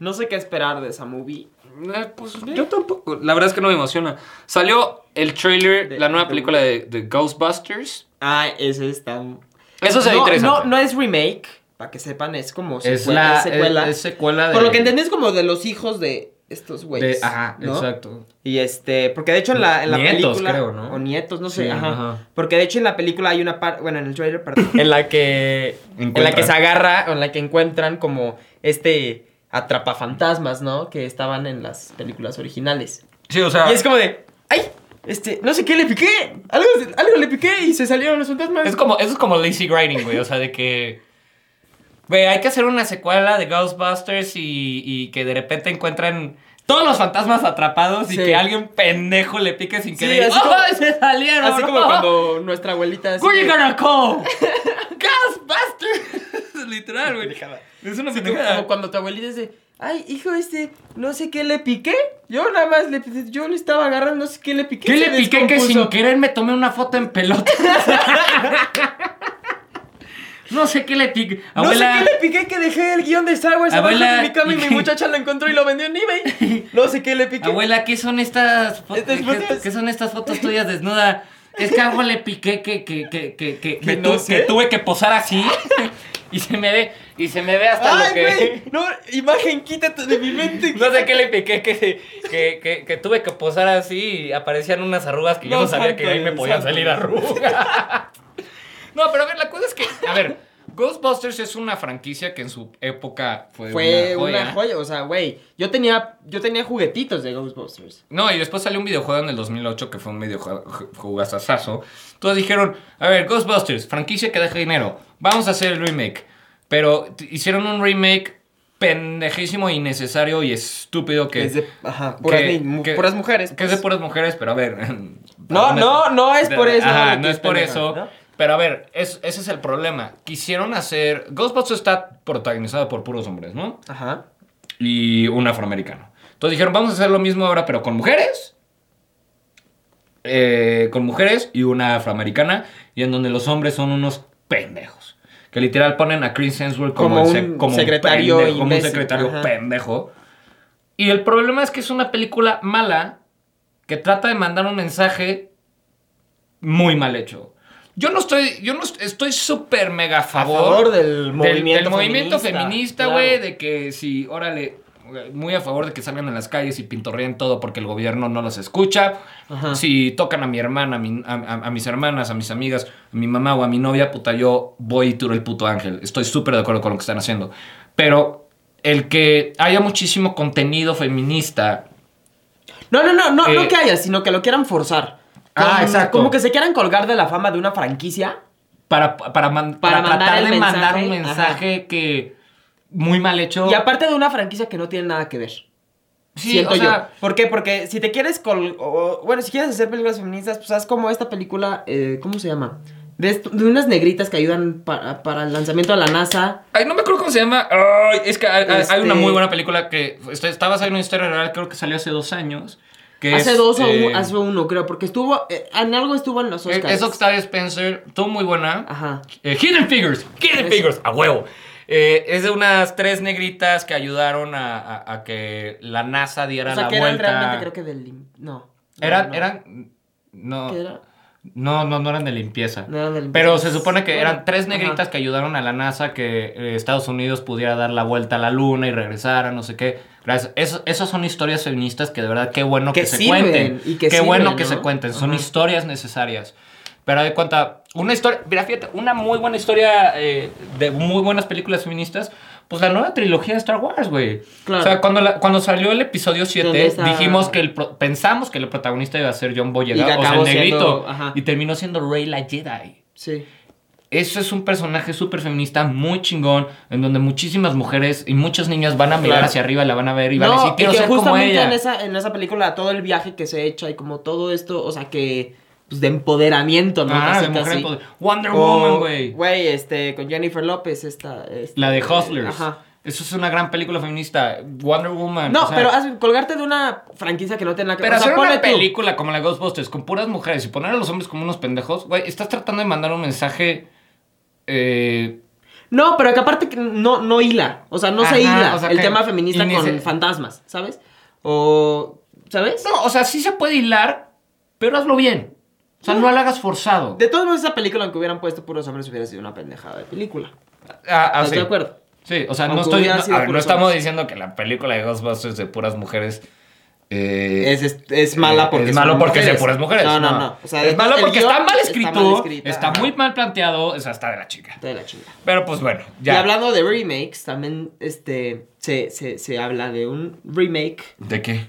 No sé qué esperar de esa movie. Eh, Pues yo tampoco. La verdad es que no me emociona. Salió el trailer, De- la nueva de- película de, de Ghostbusters. Ah, ese está... Eso se ve no, interesante. No, no es remake, para que sepan, es como es secue- la es secuela. Es, es secuela de. Por lo que entendí es como de los hijos de estos de- güeyes. Ajá, ¿no? exacto. Y este, porque de hecho en la, en la Nietos, película. creo, ¿no? O nietos, no sé, Sí, ajá. ajá. Porque de hecho en la película hay una parte, bueno, en el trailer, perdón. en la que. En la que se agarra, o en la que encuentran como este atrapafantasmas, ¿no? Que estaban en las películas originales. Sí, o sea. Y es como de. ¡Ay! Este, no sé qué le piqué. Algo, algo le piqué y se salieron los fantasmas. Es como, eso es como lazy writing, güey. O sea, de que. Güey, hay que hacer una secuela de Ghostbusters y, y que de repente encuentran todos los fantasmas atrapados y Sí. que alguien pendejo le pique sin Sí, querer. así como- ¡Ay, se salieron! Así como cuando nuestra abuelita. así gonna call? Ghostbusters. Literal, güey. Es una como, pendejada. como cuando tu abuelita dice, ay, hijo, este, no sé qué le piqué. Yo nada más le yo le estaba agarrando, no sé qué le piqué. ¿Qué le piqué que descompuso". sin querer me tomé una foto en pelota? no sé qué le piqué. No sé qué le piqué que dejé el guion de Star Wars Abuela, de mi cama y ¿y mi muchacha lo encontró y lo vendió en eBay. No sé qué le piqué. Abuela, ¿qué son estas fotos? ¿Qué, son estas fotos tuyas desnuda? Es que algo le piqué que, que, que, que, que, que no tu- sé. que tuve que posar así y se me ve y se me ve hasta Ay, lo que güey, no, imagen, quítate de mi mente. no sé qué le piqué que, que, que, que tuve que posar así y aparecían unas arrugas que yo No, sabía santo que ahí me podían santo salir arrugas. no, pero a ver, la cosa es que, a ver, Ghostbusters es una franquicia que en su época fue, Fue una joya. una joya, o sea, güey, yo tenía, yo tenía juguetitos de Ghostbusters. No, y después salió un videojuego en el 2008 que fue un videojuegazazazo. Todos dijeron, a ver, Ghostbusters, franquicia que deja dinero, vamos a hacer el remake. Pero hicieron un remake pendejísimo, innecesario y estúpido que... Es de, ajá, puras, que- ni- mu- que- puras mujeres. Que es de pues. puras mujeres, pero a ver... No, no, no es por eso. Ajá, no es por eso. ¿no? Pero a ver, es- ese es el problema. Quisieron hacer... Ghostbusters está protagonizado por puros hombres, ¿no? Ajá. y un afroamericano. Entonces dijeron, vamos a hacer lo mismo ahora, pero con mujeres. Eh, con mujeres y una afroamericana. Y en donde los hombres son unos pendejos. Que literal ponen a Chris Hemsworth como, un como secretario pendejo, como un secretario ajá. pendejo. Y el problema es que es una película mala que trata de mandar un mensaje muy mal hecho. Yo no estoy, yo no est- estoy súper mega a A favor, favor del del, movimiento del movimiento feminista, feminista, güey, claro. de que si, órale, muy a favor de que salgan en las calles y pintorreen todo porque el gobierno no los escucha. Ajá. Si tocan a mi hermana, a, mi- a- a- a mis hermanas, a mis amigas, a mi mamá o a mi novia, puta, yo voy y tiro el puto ángel. Estoy súper de acuerdo con lo que están haciendo. Pero el que haya muchísimo contenido feminista No, no, no, no, Eh, no que haya, sino que lo quieran forzar. Ah, Como- exacto. Como que se quieran colgar de la fama de una franquicia. para, para, man- Para tratar de mandar un mensaje que muy mal hecho. Y aparte de una franquicia que no tiene nada que ver. Sí, siento o yo. sea, ¿Por qué? Porque si te quieres col o- bueno, si quieres hacer películas feministas, pues haz como esta película, eh, ¿cómo se llama? De, de unas negritas que ayudan para, para el lanzamiento de la NASA. Ay, no me acuerdo cómo se llama. Ay, es que hay, hay- hay Este- una muy buena película que está, está basada en una historia real, creo que salió hace dos años. Que hace es, dos o eh, un- hace uno, creo, porque estuvo, eh, en algo estuvo en los es- Oscars. Es Octavia Spencer, estuvo muy buena. Ajá. Eh, Hidden Figures, Hidden Eso. Figures, a huevo. Eh, es de unas tres negritas que ayudaron a, a- a que la NASA diera O sea, la que eran vuelta. realmente, creo que del... No. Eran, No, eran, no, ¿Qué era? no, no, no eran de limpieza. No eran de limpieza. Pero se supone que eran tres ajá. negritas que ayudaron a la NASA que eh, Estados Unidos pudiera dar la vuelta a la luna y regresara, no sé qué. Gracias. Esas son historias feministas que de verdad qué bueno que, Que se cuenten. y que qué sirven, bueno que se cuenten. Son Ajá. historias necesarias. Pero de cuenta, una historia, mira, fíjate, una muy buena historia eh, de muy buenas películas feministas, pues la nueva trilogía de Star Wars, güey. Claro. O sea, cuando, la- cuando salió el episodio Donde 7, está- dijimos que el pro- pensamos que el protagonista iba a ser John Boyega, o sea, el siendo- negrito, y terminó siendo Rey la Jedi. Sí. Eso es un personaje súper feminista, muy chingón, en donde muchísimas mujeres y muchas niñas van a mirar Claro. hacia arriba la van a ver y van a decir, quiero y que ser como justamente ella. En esa, en esa película, todo el viaje que se echa y como todo esto, o sea, que. Pues de empoderamiento, ¿no? Ah, Casi, de mujer casi. Wonder Woman, güey. Güey, este, con Jennifer López, esta. este, La de Hustlers. Ajá. Eso es una gran película feminista. Wonder Woman. No, o sea, pero haz- colgarte de una franquicia que no tiene nada que Pero o sea, hacer una tú. película como la Ghostbusters con puras mujeres y poner a los hombres como unos pendejos, güey, estás tratando de mandar un mensaje Eh, No, pero que aparte que no, no hila. O sea, no Ajá, se hila o sea, el tema feminista con se- fantasmas, ¿sabes? O. ¿Sabes? no, o sea, sí se puede hilar, pero hazlo bien. O sea, no lo hagas forzado. De todos modos, esa película, aunque hubieran puesto puros hombres, hubiera sido una pendejada de película. Ah, ah, ¿Estás sí. de acuerdo? Sí, o sea, no estoy. No, sido a ver, no estamos hombres. diciendo que la película de Ghostbusters de puras mujeres. eh, Es, es, es mala porque es malo porque es de mujeres. puras mujeres. No, no, no. O sea, es malo porque está mal escrito, Está, mal muy mal planteado, o sea, está de la chica. Está de la chingada. Pero pues bueno, Y ya. hablando de remakes, también este, se, se, se habla de un remake ¿De qué?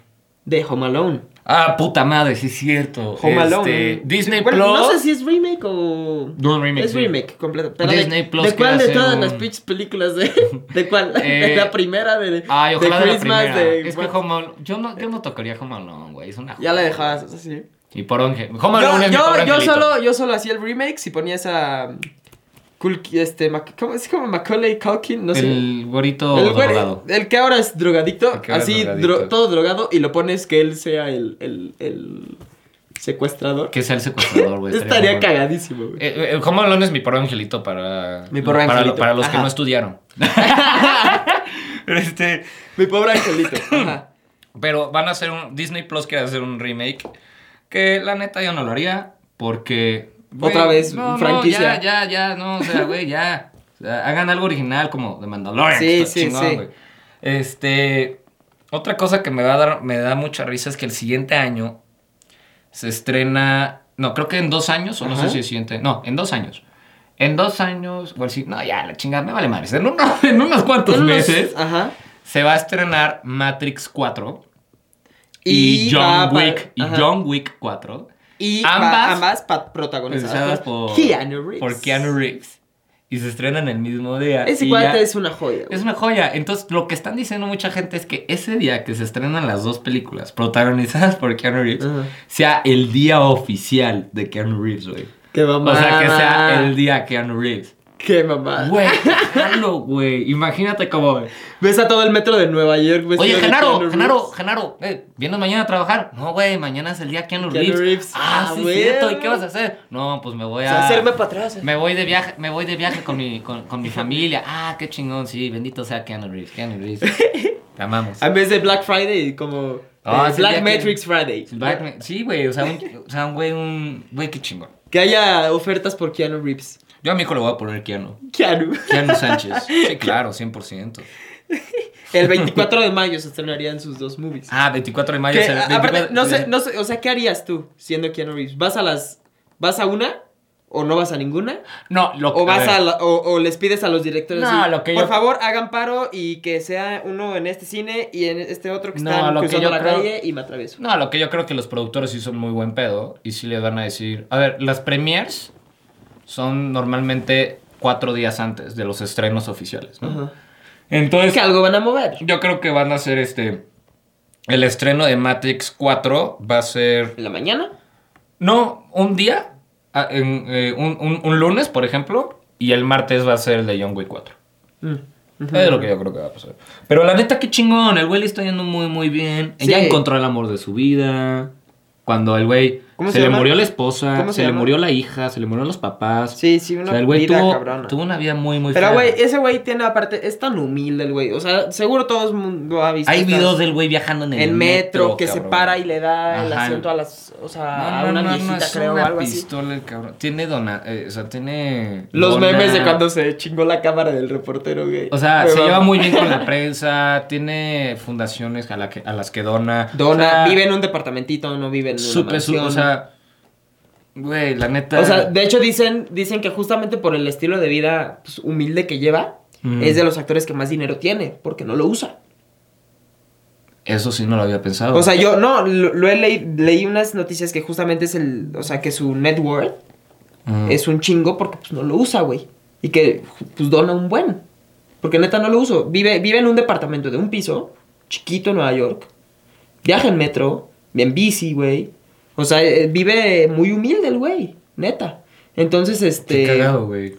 De Home Alone. Ah, puta madre, sí es cierto. Home Este, Alone. Disney Bueno, Plus. No sé si es remake o. No, remake, Es sí. remake completo. Pero Disney de, Plus ¿De cuál de todas las pinches películas de. ¿De cuál? Eh, de la primera de. Ay, ojalá de, la primera. de- es que Home Alone, yo no, yo no tocaría Home Alone, güey, es una Ya la dejabas así. Y por onge. Home Alone es yo, yo solo, yo solo hacía el remake si ponías a. Cool, este, Mac- ¿cómo es como Macaulay Culkin? No sé. El gorito El, drogado. el que ahora es drogadicto, El así, drogadicto. dro- todo drogado, y lo pones que él sea el, el, el secuestrador. Que sea el secuestrador, güey. Estaría bueno. cagadísimo, güey. Eh, eh, El Home Alone es mi pobre angelito para, Mi pobre para, angelito. para los que no estudiaron. este, Mi pobre angelito. Ajá. pero van a hacer un. Disney Plus quiere hacer un remake. Que la neta yo no lo haría. Porque. Otra vez, no, no, franquicia. ya, ya, ya. No, o sea, güey, ya. O sea, hagan algo original como The Mandalorian. Sí, sí, chingón, sí. güey. Este. Otra cosa que me va a dar, me da mucha risa es que el siguiente año se estrena. No, creo que en dos años, o no sé si el siguiente. No, en dos años. En dos años, o sí, no, ya, la chingada, me vale madres. En, uno- en unos cuantos En unos- meses Ajá. se va a estrenar Matrix 4 y, John va pa- Wick y ajá. John Wick 4 Y ambas- ambas, protagonizadas por, por Keanu Reeves. por Keanu Reeves y se estrenan el mismo día. Ese cuate es una joya. güey. es una joya. Entonces, lo que están diciendo mucha gente es que ese día que se estrenan las dos películas protagonizadas por Keanu Reeves Ajá. sea el día oficial de Keanu Reeves, güey. Qué O mamada. sea, que sea el día Keanu Reeves. Qué mamada. Güey, déjalo, güey. Imagínate cómo. Ves a todo el metro de Nueva York. Oye, Genaro, Genaro. Genaro, eh, ¿vienes mañana a trabajar? No, güey, mañana es el día Keanu, Keanu Reeves. Reeves. Ah, Ah, sí, güey. cierto. ¿Y qué vas a hacer? No, pues me voy O sea, a... hacerme para atrás. Me voy de viaje, me voy de viaje con mi, con, con mi familia. Ah, qué chingón, sí, bendito sea Keanu Reeves, Keanu Reeves. Te amamos. En vez de Black Friday, como Ah, eh, Black que- Matrix Friday. Black- Sí, güey, o sea, un, o sea, un güey, un güey, qué chingón. Que haya ofertas por Keanu Reeves. Yo a mi hijo le voy a poner Keanu. Keanu. Keanu Sánchez. Sí, claro, 100%. El 24 de mayo se estrenarían sus dos movies. Ah, 24 de mayo. Que, es el a- 24 aparte, no sé, no sé, o sea, ¿qué harías tú siendo Keanu Reeves? ¿Vas a las, vas a una o no vas a ninguna? No, lo O vas a, la- o, o les pides a los directores No, así, lo que por yo- favor hagan paro y que sea uno en este cine y en este otro que No, están lo que cruzando yo la creo- calle y me atravieso. No, lo que yo creo que los productores sí son muy buen pedo y sí les van a decir. A ver, las premiers son normalmente cuatro días antes de los estrenos oficiales, ¿no? Ajá. Entonces, Que algo van a mover. yo creo que van a hacer este. El estreno de Matrix 4 va a ser. ¿En la mañana? No, un día. ah, en, eh, un, un- un lunes, por ejemplo. Y el martes va a ser el de John Wick 4. Mm. Es lo que yo creo que va a pasar. Pero la neta, qué chingón. El güey le está yendo muy, muy bien. Sí. Ella encontró el amor de su vida. Cuando el güey ¿Cómo se, se le murió la esposa, ¿Cómo se, se le murió la hija, se le murieron los papás. Sí, sí, una o sea, el güey vida tuvo, cabrona. tuvo una vida muy, muy Pero, güey, ese güey tiene aparte, es tan humilde el güey. O sea, seguro todo el mundo ha visto. Hay estas- videos del güey viajando en el en metro, que se para y le da el asiento a las. O sea, No, a una no, viejita, es creo, una algo así. pistola el cabrón. Tiene dona... eh, o sea, tiene... Los dona- memes de cuando se chingó la cámara del reportero, güey. O sea, se lleva muy bien con la prensa, tiene fundaciones a, la que, a las que dona. Dona, O sea, vive en un departamentito, no vive en una Súper, su- mansión. o sea, güey, la neta. O sea, de hecho dicen, dicen que justamente por el estilo de vida pues, humilde que lleva, Mm. es de los actores que más dinero tiene, porque no lo usa. eso sí no lo había pensado. O sea, yo no, lo, lo he leí, leí unas noticias que justamente es el, o sea, que su net worth Mm. es un chingo porque pues no lo usa, güey. Y que pues dona un buen. Porque neta no lo uso. Vive, vive en un departamento de un piso, chiquito en Nueva York. Viaja en metro, en bici, güey. O sea, eh, vive muy humilde el güey, neta. Entonces, este... Qué cagado, güey.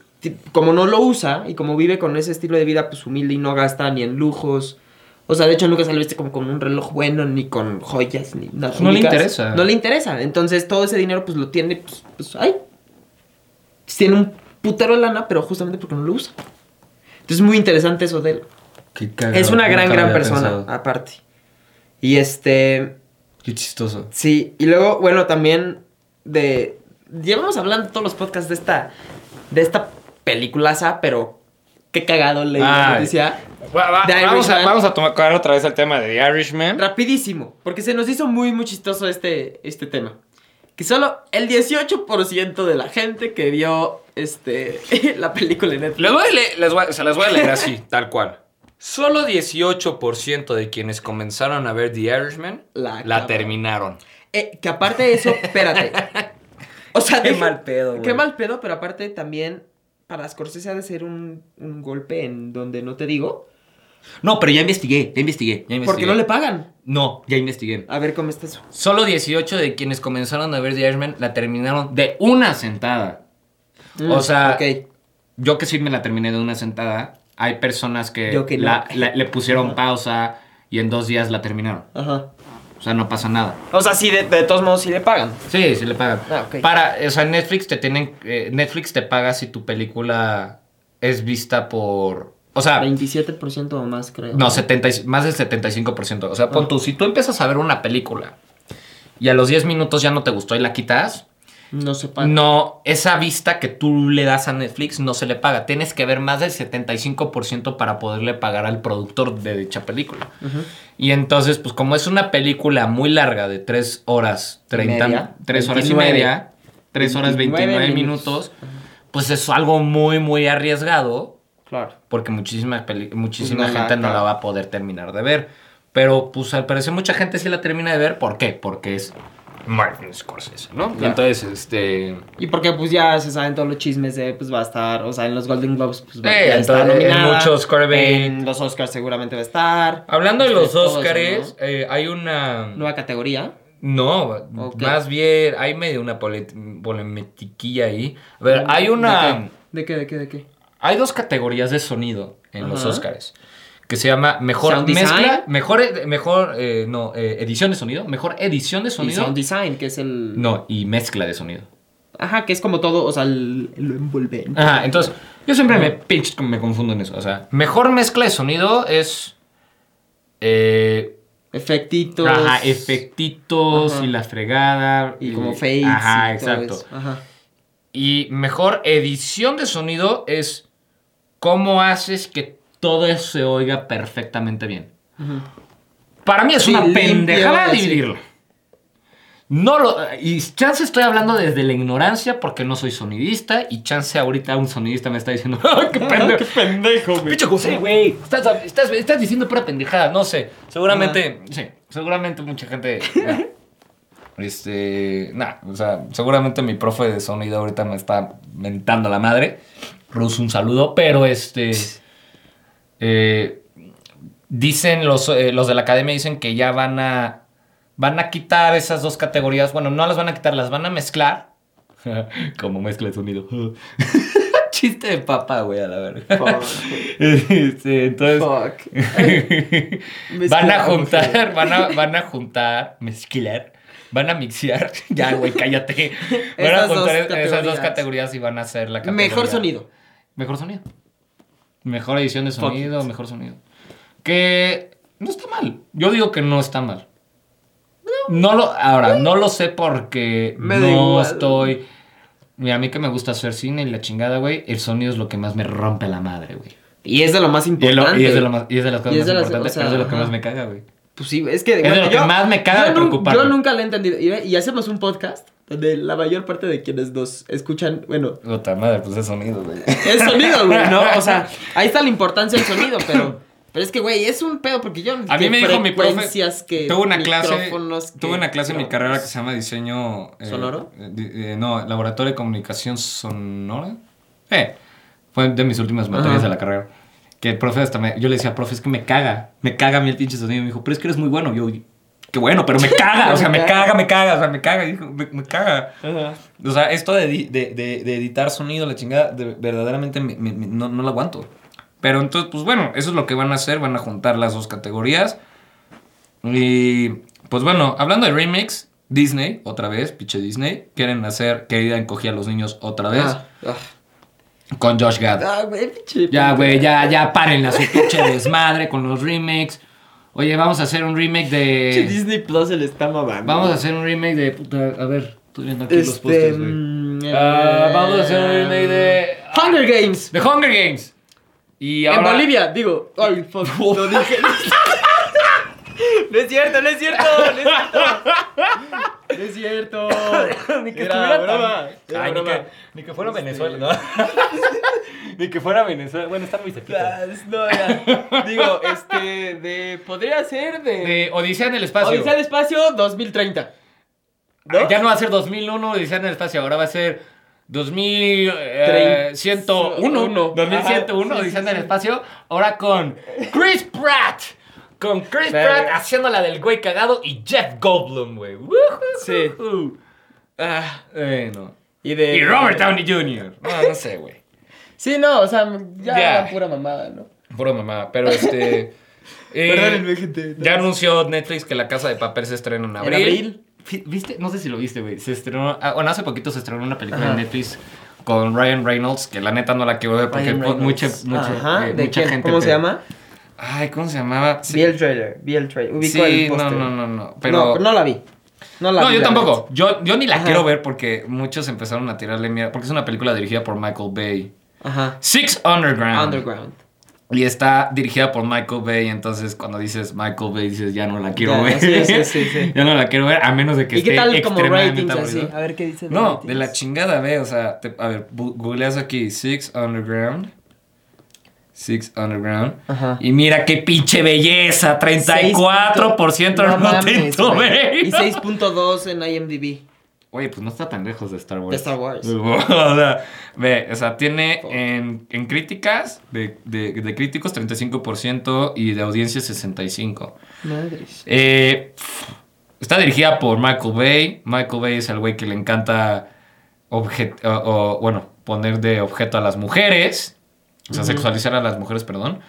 como no lo usa y como vive con ese estilo de vida pues humilde y no gasta ni en lujos. O sea, de hecho nunca se le viste como con un reloj bueno ni con joyas ni nada. No le interesa. No le interesa. Entonces todo ese dinero pues lo tiene pues, pues ay. Tiene un putero de lana, pero justamente porque no lo usa. Entonces es muy interesante eso de él. Qué cagado, Es una gran, lo gran persona, pensado. aparte. Y este. Qué chistoso. Sí, y luego, bueno, también de. Llevamos hablando todos los podcasts de esta. De esta peliculaza, pero. Qué cagado leí la noticia. Va- va- The vamos, a, vamos a tocar otra vez el tema de The Irishman. Rapidísimo, porque se nos hizo muy, muy chistoso este, este tema. Que solo el 18% de la gente que vio este, la película en Netflix. Les voy a leer- les voy a- se las voy a leer así, tal cual. Solo 18% de quienes comenzaron a ver The Irishman La terminaron. Eh, que aparte de eso, espérate. O sea, Qué mal pedo, güey. Qué mal pedo, pero aparte también para Scorsese ha de ser un, un golpe en donde no te digo. No, pero ya investigué, ya investigué, ya investigué. Porque no le pagan. No, ya investigué. A ver cómo está eso. Solo 18 de quienes comenzaron a ver The Irishman la terminaron de una sentada. O sea, Mm. Yo que sí me la terminé de una sentada. Hay personas que, Yo que no. la- la- le pusieron pausa y en dos días la terminaron. Ajá. O sea, no pasa nada. O sea, sí, de, de todos modos sí le pagan. Sí, sí le pagan. Ah, ok. Para, o sea, Netflix te tienen, eh, Netflix te paga si tu película es vista por, o sea, 27% o más, creo. no, 70, y- más del 75%. O sea, pon Ah. tú, si tú empiezas a ver una película y a los 10 minutos ya no te gustó y la quitas, No se paga. no, esa vista que tú le das a Netflix no se le paga. Tienes que ver más del 75% para poderle pagar al productor de dicha película. Y entonces, pues como es una película muy larga de 3 horas 30, Media. 3 horas y 29. media, 3 horas 29 29 minutos, pues es algo muy, muy arriesgado Claro. porque muchísima, muchísima Pues no la- gente no la va a poder terminar de ver. Pero pues al parecer mucha gente sí la termina de ver. ¿Por qué? Porque es Martin Scorsese, ¿no? Claro. entonces, este... Y porque pues ya se saben todos los chismes de pues va a estar, o sea, en los Golden Globes pues va, Eh, está entonces, en muchos. En los Oscars seguramente va a estar. Hablando de Este, los Oscars, eh, hay una... Nueva categoría. No, más bien hay medio una pole- polemetiquilla ahí. A ver, hay una... ¿De qué? ¿De qué? ¿De qué? Hay dos categorías de sonido en los. Oscars. Que se llama mejor Sound design. mezcla, mejor, mejor, eh, no, eh, edición de sonido, mejor edición de Y sonido. sound design, que es el... No, y mezcla de sonido. Ajá, que es como todo, o sea, el, lo envolvente. Ajá, entonces, yo siempre me pinch, me confundo en eso. O sea, mejor mezcla de sonido es. Eh, Efectitos. ajá, efectitos Ajá. y la fregada. Y como fades. Ajá, y todo exacto. eso. Ajá. Y mejor edición de sonido es cómo haces que todo se oiga perfectamente bien. Para mí es Sí, una pendejada dividirlo. No lo. Y chance estoy hablando desde la ignorancia porque no soy sonidista. Y chance ahorita un sonidista me está diciendo. ¡Ay, qué pendejo! pendejo, güey! Pinche José, güey. Estás, estás, estás diciendo pura pendejada. No sé. Seguramente. Sí. Seguramente mucha gente. este. Nah. O sea, seguramente mi profe de sonido ahorita me está mentando la madre. Rus, un saludo. Pero este. Eh, dicen los, eh, los de la academia dicen que ya van a. Van a quitar esas dos categorías. Bueno, no las van a quitar, las van a mezclar. Como mezcla de sonido. Chiste de papa, güey, a la verga. Este, entonces. Fuck. van a juntar, van a, van a juntar, mezclar, van a mixear. ya, güey, cállate. Van a dos juntar esas dos categorías. categorías y van a hacer la categoría. Mejor sonido. Mejor sonido. Mejor edición de sonido, mejor sonido. Que no está mal. Yo digo que no está mal. No lo, ahora, no lo sé porque Me no estoy. Mira, a mí que me gusta hacer cine y la chingada, güey. El sonido es lo que más me rompe la madre, güey. Y es de lo más lo- importante. y es de lo más- y es de las cosas más de las- importantes, o sea, pero es de lo que ajá. más me caga, güey. Pues sí, es que... Es de lo que más me caga yo de preocuparme. Yo nunca le he entendido. Y, y hacemos un podcast donde la mayor parte de quienes nos escuchan, bueno, Puta madre, pues es sonido, güey. es sonido, güey, ¿no? O sea, ahí está la importancia del sonido, pero... Pero es que, güey, es un pedo porque yo... A mí me dijo mi profe. que tuve una clase. que- Tuve una clase en mi carrera que se llama diseño. eh, ¿Sonoro? eh, eh, no, laboratorio de comunicación sonora. Eh, fue de mis últimas materias Ajá. de la carrera. Que el profe hasta me. Yo le decía, profe, es que me caga. Me caga a mí el pinche sonido. Y me dijo, pero es que eres muy bueno. Yo, qué bueno, pero me caga. O sea, me caga, me caga. O sea, me caga. Me, me caga. Ajá. O sea, esto de, de, de- de editar sonido, la chingada, de- verdaderamente me- no, no lo aguanto. Pero entonces, pues bueno, eso es lo que van a hacer, van a juntar las dos categorías. Y pues bueno, hablando de remix, Disney, otra vez, pinche Disney, quieren hacer Querida encogía a los niños otra vez. Ah, ah. con Josh Gad. Ah. Ya, güey, ya, ya paren a su pinche desmadre con los remakes. Oye, vamos a hacer un remake de. Disney Plus se le está mamando. Vamos a hacer un remake de. Puta, a ver, estoy viendo aquí los Este. pósters, güey. mm, Ah, eh, vamos a hacer un remake de. Hunger Games. De Hunger Games. Y En. Bolivia, digo. Ay, fuck. Lo dije. No es cierto, no es cierto, no es cierto. No es cierto. Ni que Era estuviera broma, tan- era Ay, ni que, ni que fuera Venezuela, ¿no? ni que fuera Venezuela. Bueno, está muy cerquita. Ah, No, ya. Digo, este. De. Podría ser de. De Odisea en el espacio. Odisea del Espacio 2030. ¿No? Ya no va a ser 2001 Odisea en el espacio, ahora va a ser 2101. Uno. 2101 Ajá, sí, Odisea en el espacio, ahora con Chris Pratt. Con Chris. Pratt haciendo la del güey cagado y Jeff Goldblum, güey. Sí. Ah, Bueno. y de. Y Robert Downey Jr. No, no sé, güey. Sí, no, o sea, ya era pura mamada, ¿no? Puro mamá, pero este. eh, Perdónenme, gente. Ya anunció Netflix que La Casa de Papel se estrena en abril. abril? Fi- ¿Viste? No sé si lo viste, güey. Se estrenó. ah, bueno, hace poquito se estrenó una película Ajá. en Netflix con Ryan Reynolds, que la neta no la quiero ver porque mucha, mucha, eh, ¿de mucha gente. ¿Cómo se llama? Ay, ¿cómo se llamaba? Sí, Vi el trailer, vi el trailer. Ubico sí, el no, póster. no, no, no. Pero. No, no la vi. No la No, vi. yo la tampoco. Yo, yo ni la Ajá. quiero ver porque muchos empezaron a tirarle mierda. Porque es una película dirigida por Michael Bay. Ajá. Six Underground. Underground. Y está dirigida por Michael Bay, entonces cuando dices Michael Bay dices ya no la quiero Ya, ver. sí, sí, sí, sí. ya no la quiero ver a menos de que ¿Y qué esté tal como ratings así? A ver qué dice de No, ratings. de la chingada, ve, o sea, te- a ver, googleas aquí Six Underground. Six Underground. Ajá. Y mira qué pinche belleza, 34% No en Rotten. Tomatoes. Y 6.2 en IMDb. Oye, pues no está tan lejos de Star Wars. De Star Wars. o sea, ve, o sea, tiene en, en críticas, de, de, de críticos 35% y de audiencia 65%. Madres. Eh, está dirigida por Michael Bay. Michael Bay es el güey que le encanta objet- o, o, bueno, poner de objeto a las mujeres. O sea, sexualizar a las mujeres, perdón.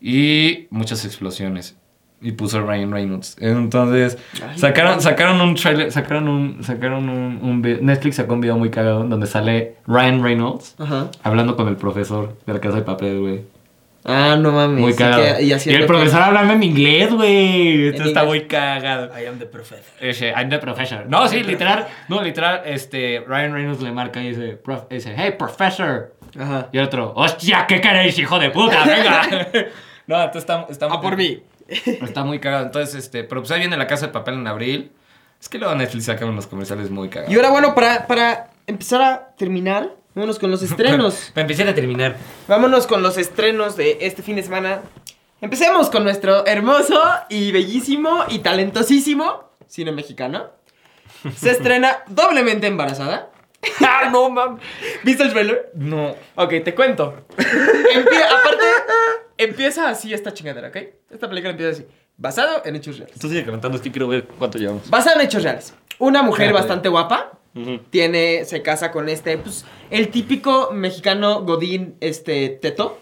Y muchas explosiones. Y puso Ryan Reynolds. Entonces, Ay, sacaron, sacaron un trailer, sacaron un, sacaron un, un vi- Netflix sacó un video muy cagado donde sale Ryan Reynolds Ajá. hablando con el profesor de la casa de papel, güey. Ah, no mames. Muy cagado. que- y, el profesor hablando en inglés, güey. Esto está inglés. muy cagado. I am the professor. Ese, I'm the professor. No, sí, literal. No, literal, este, Ryan Reynolds le marca y dice, prof- dice hey, professor. Ajá. Y el otro, hostia, ¿qué queréis, hijo de puta? Venga. no, entonces está, está, A por mí. está muy cagado. Entonces, este, pero pues ahí viene la casa de papel en abril. Es que luego Netflix saca unos comerciales muy cagados. Y ahora, bueno, para, para empezar a terminar, vámonos con los estrenos. Para empezar a terminar. Vámonos con los estrenos de este fin de semana. Empecemos con nuestro hermoso y bellísimo y talentosísimo cine mexicano. Se estrena doblemente embarazada. ¡Ah, no, mam! ¿Viste el trailer? No. Ok, te cuento. Empie- aparte, empieza así esta chingadera, ¿ok? Esta película empieza así. Basado en hechos reales. Tú sigue comentando, es que quiero ver cuánto llevamos. Basado en hechos reales. Una mujer bastante guapa. Tiene, se casa con este, pues, el típico mexicano Godín, este, teto.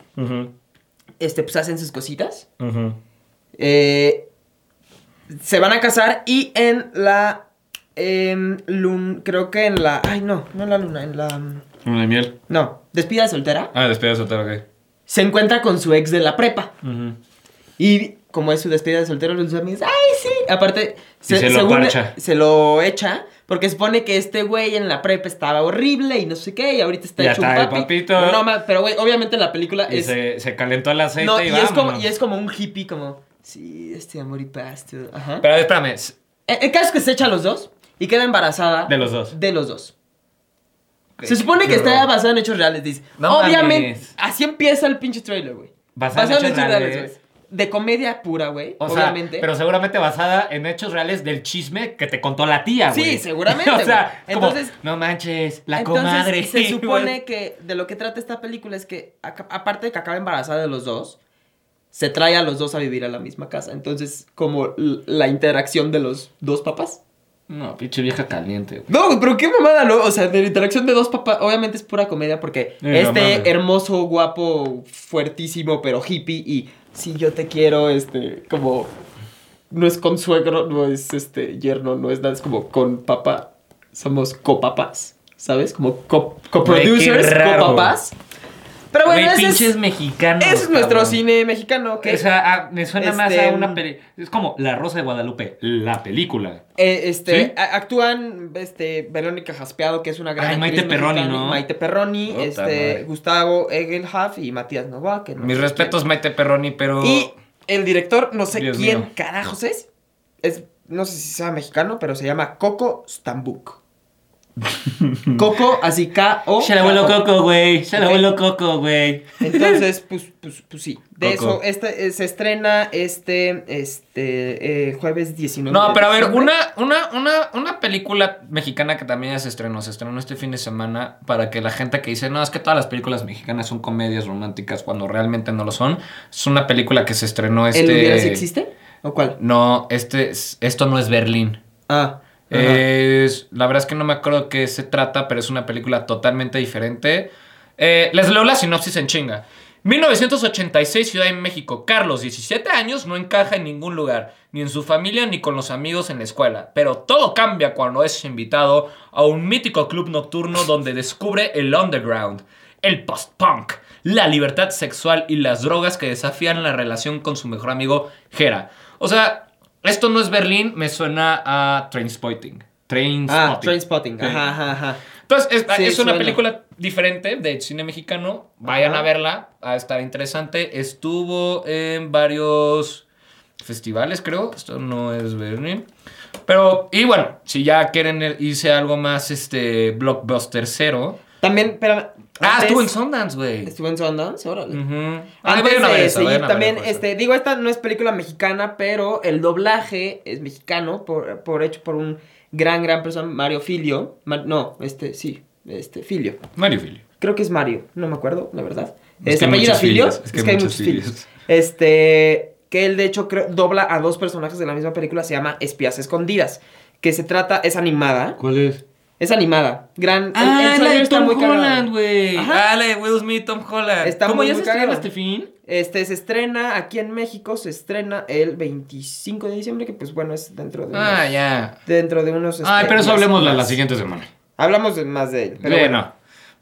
Este, pues hacen sus cositas. Eh, se van a casar y en la. Lun- creo que en la. Ay, no, no en la luna, en la. Una de miel. No, despida de soltera. Ah, despedida de soltero, ok. Se encuentra con su ex de la prepa. Y como es su despedida de soltero, los amigos, ¡ay, sí! Aparte, se lo parcha. se lo echa, porque supone que este güey en la prepa estaba horrible y no sé qué, y ahorita está Ya hecho un está el papi. papito. No, no, pero güey, obviamente en la película Y es. se, se calentó el aceite No, y, y es, como, y es como un hippie, como. Sí, este amor y paz. tú". Ajá. Pero espérame, El, el caso es que se echa a los dos y queda embarazada. de los dos. De los dos. Se supone que está basada en hechos reales, dice. No Obviamente, mames. así empieza el pinche trailer, güey. Basada en hechos reales. güey. De comedia pura, güey. O sea, obviamente. pero seguramente basada en hechos reales del chisme que te contó la tía, Sí, güey. seguramente, o sea, como, Entonces- no manches, la Entonces, comadre. Se supone que de lo que trata esta película es que, aparte de que acaba embarazada de los dos, se trae a los dos a vivir a la misma casa. Entonces, como la interacción de los dos papás. No, pinche vieja caliente. güey. No, pero qué mamada, ¿no? O sea, de la interacción de dos papás, obviamente es pura comedia porque este hermoso, guapo, fuertísimo, pero hippie y si yo te quiero, este, como no es con suegro, no es este yerno, no es nada, es como con papá, somos copapas, ¿sabes? Como co- coproducers, copapás. Pero bueno, Güey, ese es- pinches mexicanos. Ese es nuestro cabrón. cine mexicano. que O sea, ah, me suena más Este, a una película. Es como La Rosa de Guadalupe, la película. Eh, este, ¿Sí? a- actúan este, Verónica Jaspeado, que es una gran Ay, Maite Perroni, mexicana, ¿no? Maite Perroni, Puta este, madre. Gustavo Egelhaf y Matías Novoa. Que no Mis respetos, Maite Perroni, pero. Y el director, no sé Dios quién mío. carajos es. es. No sé si sea mexicano, pero se llama Coco Stambuk. Coco, así K-O. Se el abuelo. Coco, güey. Ok. abuelo Coco, güey. Entonces, pues, pues, pues sí. De Coco. eso, este, eh, se estrena este, este, eh, jueves 19 No, de pero a ver, una, una, una, una película mexicana que también ya se estrenó, se estrenó este fin de semana para que la gente que dice, no, es que todas las películas mexicanas son comedias románticas cuando realmente no lo son. Es una película que se estrenó este... ¿El hubiera si existe? ¿O cuál? No, este, es- esto no es Berlín. Ah. La verdad es que no me acuerdo qué se trata, pero es una película totalmente diferente. Eh, les leo la sinopsis en chinga. 1986, Ciudad de México. Carlos, 17 años, no encaja en ningún lugar, ni en su familia ni con los amigos en la escuela. Pero todo cambia cuando es invitado a un mítico club nocturno donde descubre el underground, el post-punk, la libertad sexual y las drogas que desafían la relación con su mejor amigo, Jera. O sea, esto no es Berlín, me suena a Trainspotting. Trainspotting. Ah, Trainspotting. Ajá, ajá, ajá. Entonces, es, Sí, es una suena. película diferente de cine mexicano. Vayan Ajá. a verla, va a estar interesante. Estuvo en varios festivales, creo. Esto no es Berlín. Pero, y bueno, si ya quieren irse a algo más este blockbuster cero. También, pero. Ah, antes- estuvo en Sundance, güey. Estuvo en Sundance, órale. Ujú. Ah, Antes vayan a ver de esa, seguir, ver también, este, digo, esta no es película mexicana, pero el doblaje es mexicano, por, por hecho por un gran, gran persona, Mario Filio. No, este, sí, este, Filio. Mario Filio. Creo que es Mario, no me acuerdo, la verdad. Es Es que Filio. Es que hay muchos Filios. Este, que él de hecho creo- dobla a dos personajes de la misma película, se llama Espías Escondidas. Que se trata, es animada. ¿Cuál es? Es animada. Gran. el- Ah, el la trailer de está Tom muy cagado. Holland, güey. Ah, la de Will Smith, Tom Holland. Está ¿Cómo muy, ya muy se estrena este fin? Este se estrena aquí en México, se estrena el 25 de diciembre, que pues bueno, es dentro de Ah, unos, ya. dentro de unos Ay, pero eso hablemos la, la siguiente semana. Hablamos de más de él. Pero Bueno, bueno.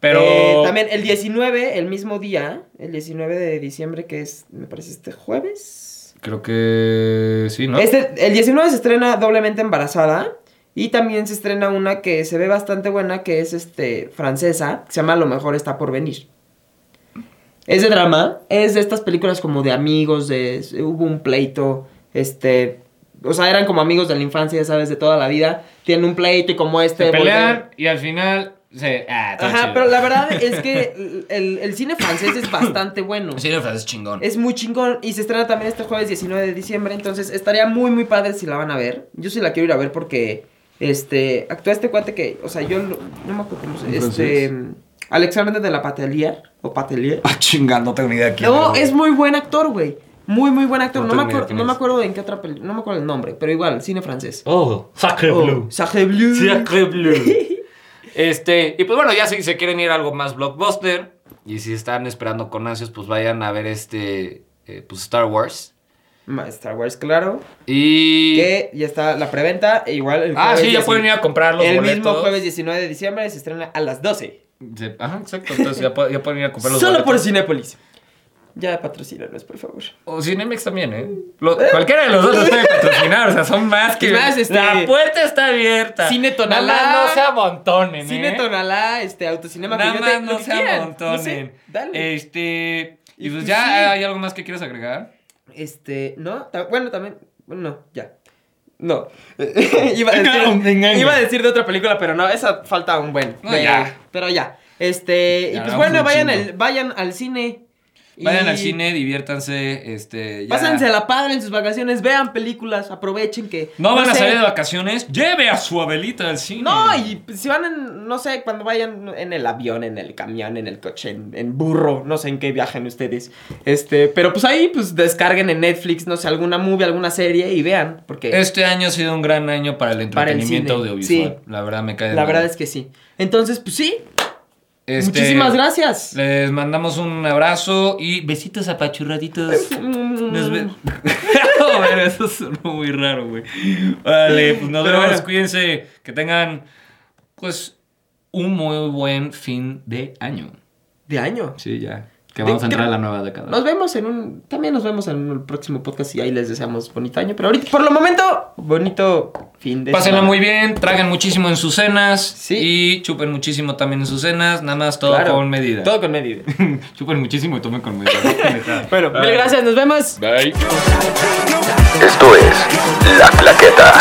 Pero. Eh, también el 19, el mismo día, el 19 de diciembre, que es, me parece este jueves. Creo que. Sí, ¿no? Este, el 19 se estrena doblemente embarazada. Y también se estrena una que se ve bastante buena, que es este francesa, que se llama Lo mejor está por venir. Es de drama, es de estas películas como de amigos, de hubo un pleito, este, o sea, eran como amigos de la infancia, ya sabes, de toda la vida. Tienen un pleito y como este Se volver- pelean y al final. Se... Ah, Ajá, chido. pero la verdad es que el, el cine francés es bastante bueno. Sí, la es chingón. Es muy chingón y se estrena también este jueves 19 de diciembre, entonces estaría muy muy padre si la van a ver. Yo sí la quiero ir a ver porque este actúa este cuate que, o sea, yo lo- no me acuerdo cómo se ¿En este francés? Alexandre de la Patelier o Patelier. Ah, chingando, no tengo ni idea de quién No, es. es muy buen actor, güey. Muy muy buen actor. No No, me, acuerdo, no me es. acuerdo en qué otra película, no me acuerdo el nombre, pero igual, cine francés. Oh, Sacre Oh, Sacré Bleu. Sacre bleu. Este, y pues bueno, ya si se quieren ir a algo más blockbuster y si están esperando con ansias, pues vayan a ver este, eh, pues Star Wars. Star Wars, claro. Y... Que ya está la preventa, e igual el Ah, sí, ya 19 pueden ir a comprar los El boletos. mismo jueves 19 de diciembre se estrena a las 12. Se- Ajá, exacto. Entonces ya, ya pueden ir a comprar los Solo por. Cinépolis. Ya patrocínanos, por favor. O Cinemex también, ¿eh? Lo- cualquiera de los dos los puede patrocinar, o sea, son más que... Más, este- La puerta está abierta. Cine Tonalá. Nada más no se amontonen, ¿eh? Cine Tonalá, este, Autocinema Nada más no se amontonen. no sé, dale. Este... Y pues pues ya. ¿hay algo más que quieras agregar? Este, no, bueno, también, bueno, no, ya. No. iba, a decir, iba a decir de otra película, pero no, esa falta un buen. No, de- ya. Pero ya. Este, y pues bueno, vayan, al- vayan al cine. Vayan y al cine, diviértanse, este... ya- Pásense la padre en sus vacaciones, vean películas, aprovechen que. No van a salir de vacaciones, lleve a su abuelita al cine. No, y si van en, no sé, cuando vayan en el avión, en el camión, en el coche, en, en burro, no sé en qué viajen ustedes. Este, pero pues ahí, pues descarguen en Netflix, no sé, alguna movie, alguna serie y vean, porque Este año ha sido un gran año para el Para el entretenimiento audiovisual. sí. La verdad me cae de la verdad es que sí. Entonces, pues sí, Este, muchísimas gracias. Les mandamos un abrazo y besitos apachurraditos. Nos ve- No, bueno, eso sonó muy raro, güey. Vale, pues nos Pero vemos. bueno. Cuídense. Que tengan, pues, un muy buen fin de año. De año. Sí, ya. Que vamos a entrar a la nueva década. Nos vemos en un. También nos vemos en el próximo podcast y ahí les deseamos bonito año. Pero ahorita, por lo momento, bonito fin de Pásenla semana. muy bien, traguen muchísimo en sus cenas Sí. y chupen muchísimo también en sus cenas, nada más todo Claro, con medida. Todo con medida. chupen muchísimo y tomen con medida. bueno, mil gracias, nos vemos. Bye. Esto es La Claqueta.